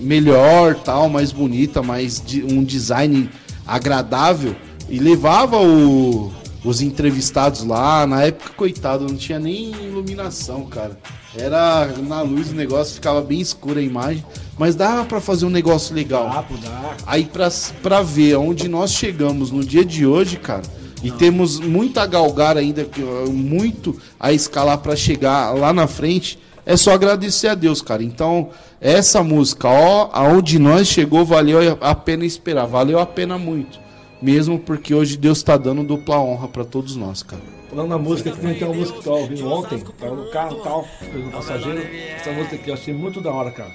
melhor, tal, mais bonita, mais de- um design agradável. E levava o- os entrevistados lá. Na época, coitado, não tinha nem iluminação, cara. Era na luz o negócio ficava bem escuro a imagem, mas dava pra fazer um negócio legal. Dá, dá. Aí pra, pra ver onde nós chegamos no dia de hoje, cara, e temos muito a galgar ainda, que, muito a escalar pra chegar lá na frente, é só agradecer a Deus, cara. Então, essa música, ó, aonde nós chegou, valeu a pena esperar, valeu a pena muito. Mesmo porque hoje Deus tá dando dupla honra pra todos nós, cara. Falando na música, que tem uma música que eu ouvindo ontem, tava no carro e tal, no passageiro. Essa música aqui eu achei muito da hora, cara.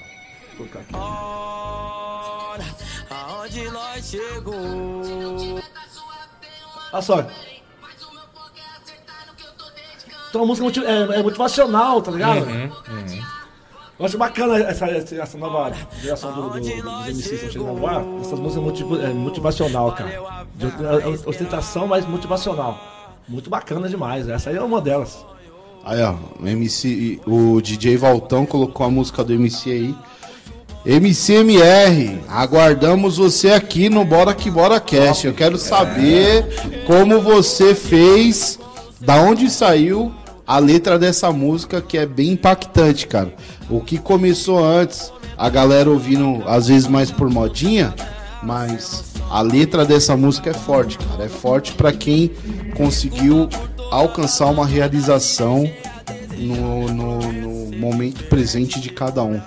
Vou colocar aqui. Aonde nós chegou? Olha só. Então a música motiv- é, é motivacional, tá ligado? Eu acho bacana essa, essa, nova geração do, do, dos MCs que estão chegando agora. Essas músicas motiva, é, motivacional, cara. De, é, ostentação, mas motivacional. Muito bacana demais. Essa aí é uma delas. Aí, ó, o MC, o DJ Valtão colocou a música do MC aí. MCMR, aguardamos você aqui no Bora Que Bora Cast. Eu quero saber como você fez, da onde saiu a letra dessa música que é bem impactante, cara. O que começou antes, a galera ouvindo às vezes mais por modinha, mas a letra dessa música é forte, cara. É forte pra quem conseguiu alcançar uma realização no, no- no momento presente de cada um.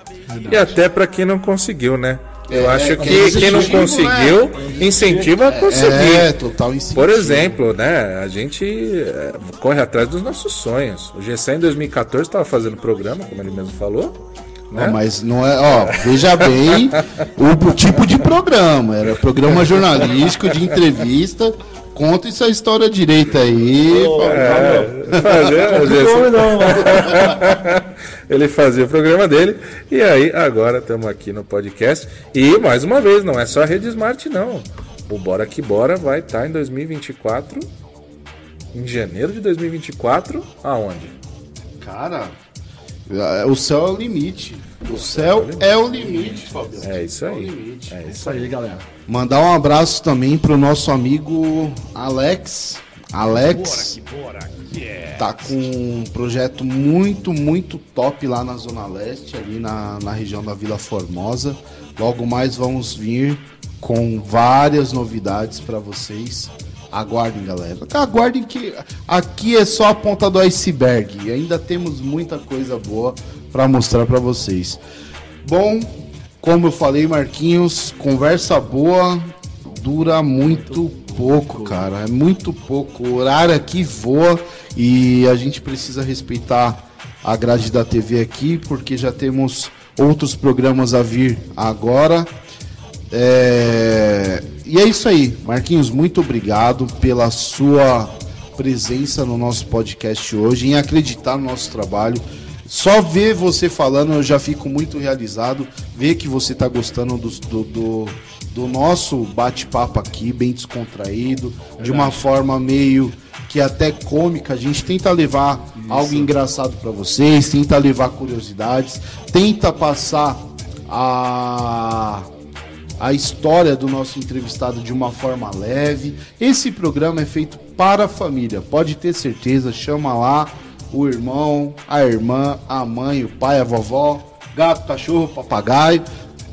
E até pra quem não conseguiu, né? Eu É, acho é, que é quem não conseguiu, incentiva a conseguir. É, total incentivo. Por exemplo, né? A gente corre atrás dos nossos sonhos. O GC em 2014 estava fazendo programa, como ele mesmo falou. Né? mas não é, ó, veja bem o, o tipo de programa. Era programa jornalístico de entrevista. Conta essa história direita aí. É, fazia, Não, não, ele fazia o programa dele. E aí, agora estamos aqui no podcast. E, mais uma vez, não é só a Rede Smart, não. O Bora Que Bora vai estar em 2024. Em janeiro de 2024, aonde? Cara, o céu é o limite. O céu é o limite, Fabio. É isso É o aí. limite. É isso Isso aí, galera. Mandar um abraço também pro nosso amigo Alex. Alex tá com um projeto muito, muito top lá na Zona Leste, ali na, na região da Vila Formosa. Logo mais vamos vir com várias novidades para vocês. Aguardem, galera. Aguardem que aqui é só a ponta do iceberg. E ainda temos muita coisa boa para mostrar para vocês. Bom, como eu falei, Marquinhos, conversa boa dura muito pouco, cara. É muito pouco. O horário aqui voa e a gente precisa respeitar a grade da TV aqui, porque já temos outros programas a vir agora. É, E é isso aí, Marquinhos, muito obrigado pela sua presença no nosso podcast hoje, em acreditar no nosso trabalho. Só ver você falando eu já fico muito realizado. Ver que você está gostando do, do, do, do nosso bate-papo aqui, bem descontraído, de uma forma meio que até cômica. A gente tenta levar algo engraçado para vocês, tenta levar curiosidades, tenta passar a a história do nosso entrevistado de uma forma leve. Esse programa é feito para a família, pode ter certeza. Chama lá o irmão, a irmã, a mãe, o pai, a vovó, gato, cachorro, papagaio.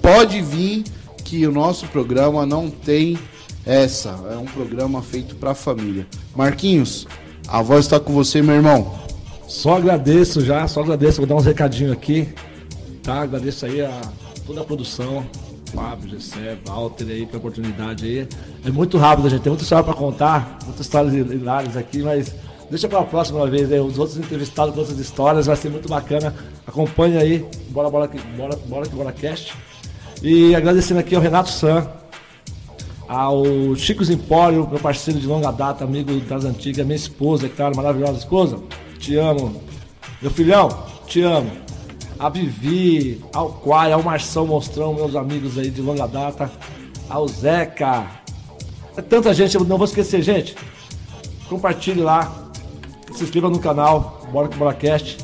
Pode vir que o nosso programa não tem essa. É um programa feito para a família. Marquinhos, a voz está com você, meu irmão. Só agradeço já, só agradeço. Vou dar uns recadinhos aqui. Tá? Agradeço aí a toda a produção. Fábio, Gessé, Walter aí pela oportunidade aí. É muito rápido, gente. Tem muita história pra contar, muitas histórias hilárias aqui, mas deixa pra próxima vez aí. Os outros entrevistados com outras histórias, vai ser muito bacana. Acompanhe aí. Bora, bora, que- bora, bora que bora cast. E agradecendo aqui ao Renato San, ao Chico Empório, meu parceiro de longa data, amigo das antigas, minha esposa, claro, maravilhosa esposa. Te amo. Meu filhão, te amo. A Vivi, ao Quai, ao Marção Monstrão, meus amigos aí de longa data. Ao Zeca. É tanta gente, eu não vou esquecer, gente. Compartilhe lá. Se inscreva no canal, Bora com Bora Cast.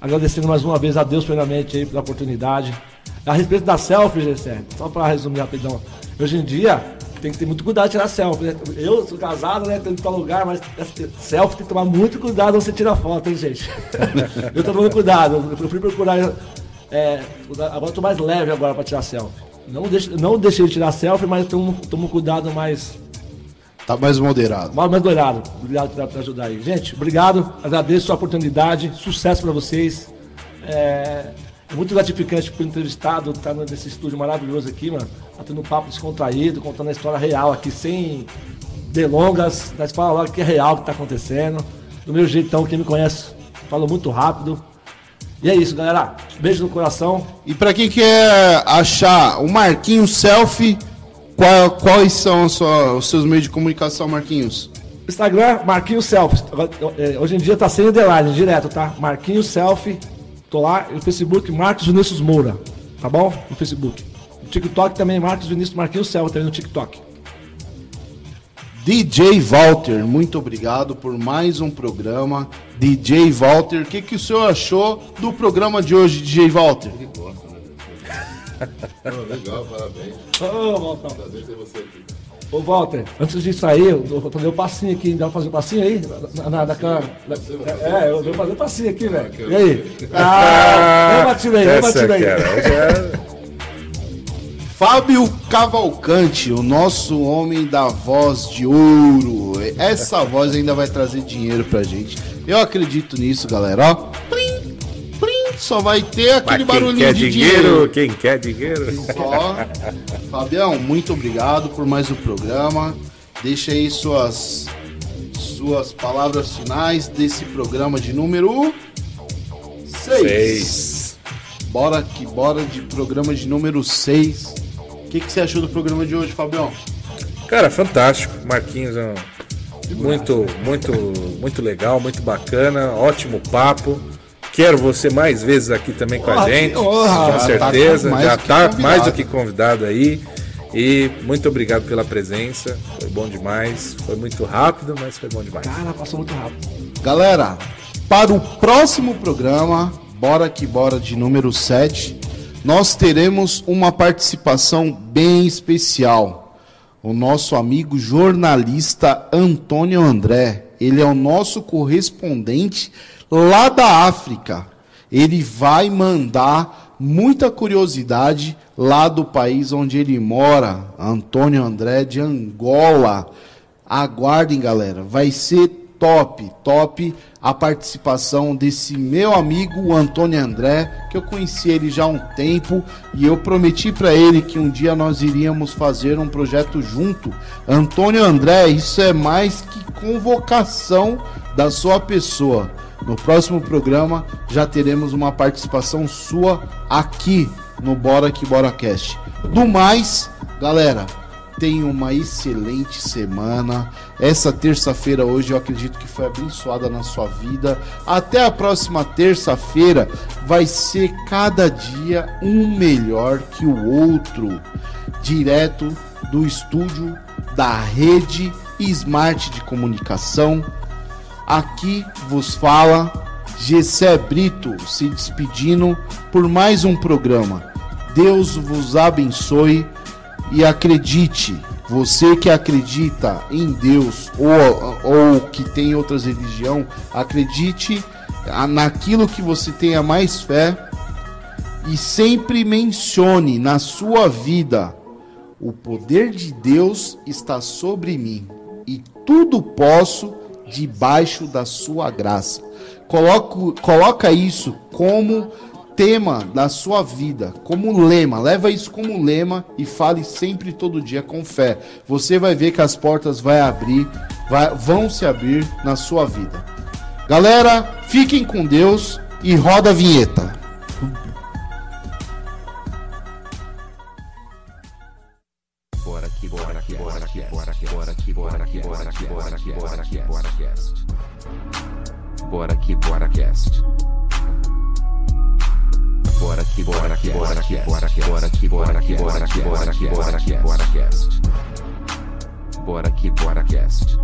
Agradecendo mais uma vez a Deus primeiramente aí pela oportunidade. A respeito da selfie, Gessé, só para resumir rapidão. Hoje em dia, tem que ter muito cuidado de tirar selfie, né? Eu sou casado, né? Tenho ir lugar, mas selfie tem que tomar muito cuidado quando você tira foto, hein, gente? eu tô tomando cuidado, eu fui procurar. É, agora eu tô mais leve agora pra tirar selfie. Não, deixe, não deixei de tirar selfie, mas tomo, tomo cuidado mais. Tá mais moderado. Mais, moderado. Obrigado por, ajudar aí. Gente, obrigado. Agradeço a oportunidade. Sucesso pra vocês. É, é muito gratificante por entrevistado estar nesse estúdio maravilhoso aqui, mano. Tá tendo um papo descontraído, contando a história real aqui, sem delongas. Nós falamos logo que é real o que tá acontecendo. Do meu jeitão, quem me conhece, falo muito rápido. E é isso, galera. Beijo no coração. E para quem quer achar o Marquinhos Selfie, qual, quais são sua, os seus meios de comunicação, Marquinhos? Instagram, Marquinhos Selfie. É, hoje em dia tá sem underline, direto, tá? Marquinhos Selfie. Tô lá. no Facebook, Marcos Vinícius Moura. Tá bom? No Facebook. No TikTok também, Marcos Vinícius Marquinhos Selfie, também no TikTok. DJ Walter, muito obrigado por mais um programa. DJ Walter, o que, que o senhor achou do programa de hoje, DJ Walter? Ele gosta, legal, parabéns. Ô, oh, Walter. Prazer ter você aqui. Ô, Walter, antes de sair, eu vou fazer o um passinho aqui. Dá pra fazer um passinho aí? Na, na, na, na é, eu vou fazer um passinho aqui, velho. E aí? Ah, eu bati aí, eu bati aí. Fábio Cavalcante, o nosso homem da voz de ouro. Essa voz ainda vai trazer dinheiro pra gente. Eu acredito nisso, galera. Ó, só vai ter aquele barulhinho de dinheiro, dinheiro. Quem quer dinheiro? Só. Fabião, muito obrigado por mais um programa. Deixa aí suas suas palavras finais desse programa de número 6. Bora que bora de programa de número 6 o que, que você achou do programa de hoje, Fabião? Cara, fantástico. Marquinhos é muito, muito, muito legal, muito bacana, ótimo papo. Quero você mais vezes aqui também com a gente, com tá certeza. Tá já está mais do que convidado aí. E muito obrigado pela presença. Foi bom demais. Foi muito rápido, mas foi bom demais. Cara, passou muito rápido. Galera, para o próximo programa, bora que bora de número 7 nós teremos uma participação bem especial. O nosso amigo jornalista Antônio André, ele é o nosso correspondente lá da África. Ele vai mandar muita curiosidade lá do país onde ele mora, Antônio André de Angola. Aguardem, galera, vai ser top, top a participação desse meu amigo Antônio André, que eu conheci ele já há um tempo e eu prometi para ele que um dia nós iríamos fazer um projeto junto. Antônio André, isso é mais que convocação da sua pessoa. No próximo programa já teremos uma participação sua aqui no Bora que Bora Cast. Do mais, galera, tenha uma excelente semana. Essa terça-feira hoje eu acredito que foi abençoada na sua vida. Até a próxima terça-feira vai ser cada dia um melhor que o outro. Direto do estúdio da rede Smart de Comunicação. Aqui vos fala Gessé Brito se despedindo por mais um programa. Deus vos abençoe e acredite, você que acredita em Deus ou, ou que tem outras religião, acredite naquilo que você tenha mais fé e sempre mencione na sua vida o poder de Deus está sobre mim e tudo posso debaixo da sua graça. Coloco, coloca isso como tema da sua vida, como lema. Leva isso como lema e fale sempre todo dia com fé. Você vai ver que as portas vai abrir, vai, vão se abrir na sua vida. Galera, fiquem com Deus e roda a vinheta. Bora aqui, bora aqui, bora aqui, bora aqui, bora aqui, bora aqui, bora aqui, bora aqui, bora aqui, bora aqui, bora aqui, bora cast. Bora que bora que bora que bora que bora que bora que bora que bora que bora que bora cast. Bora que bora cast.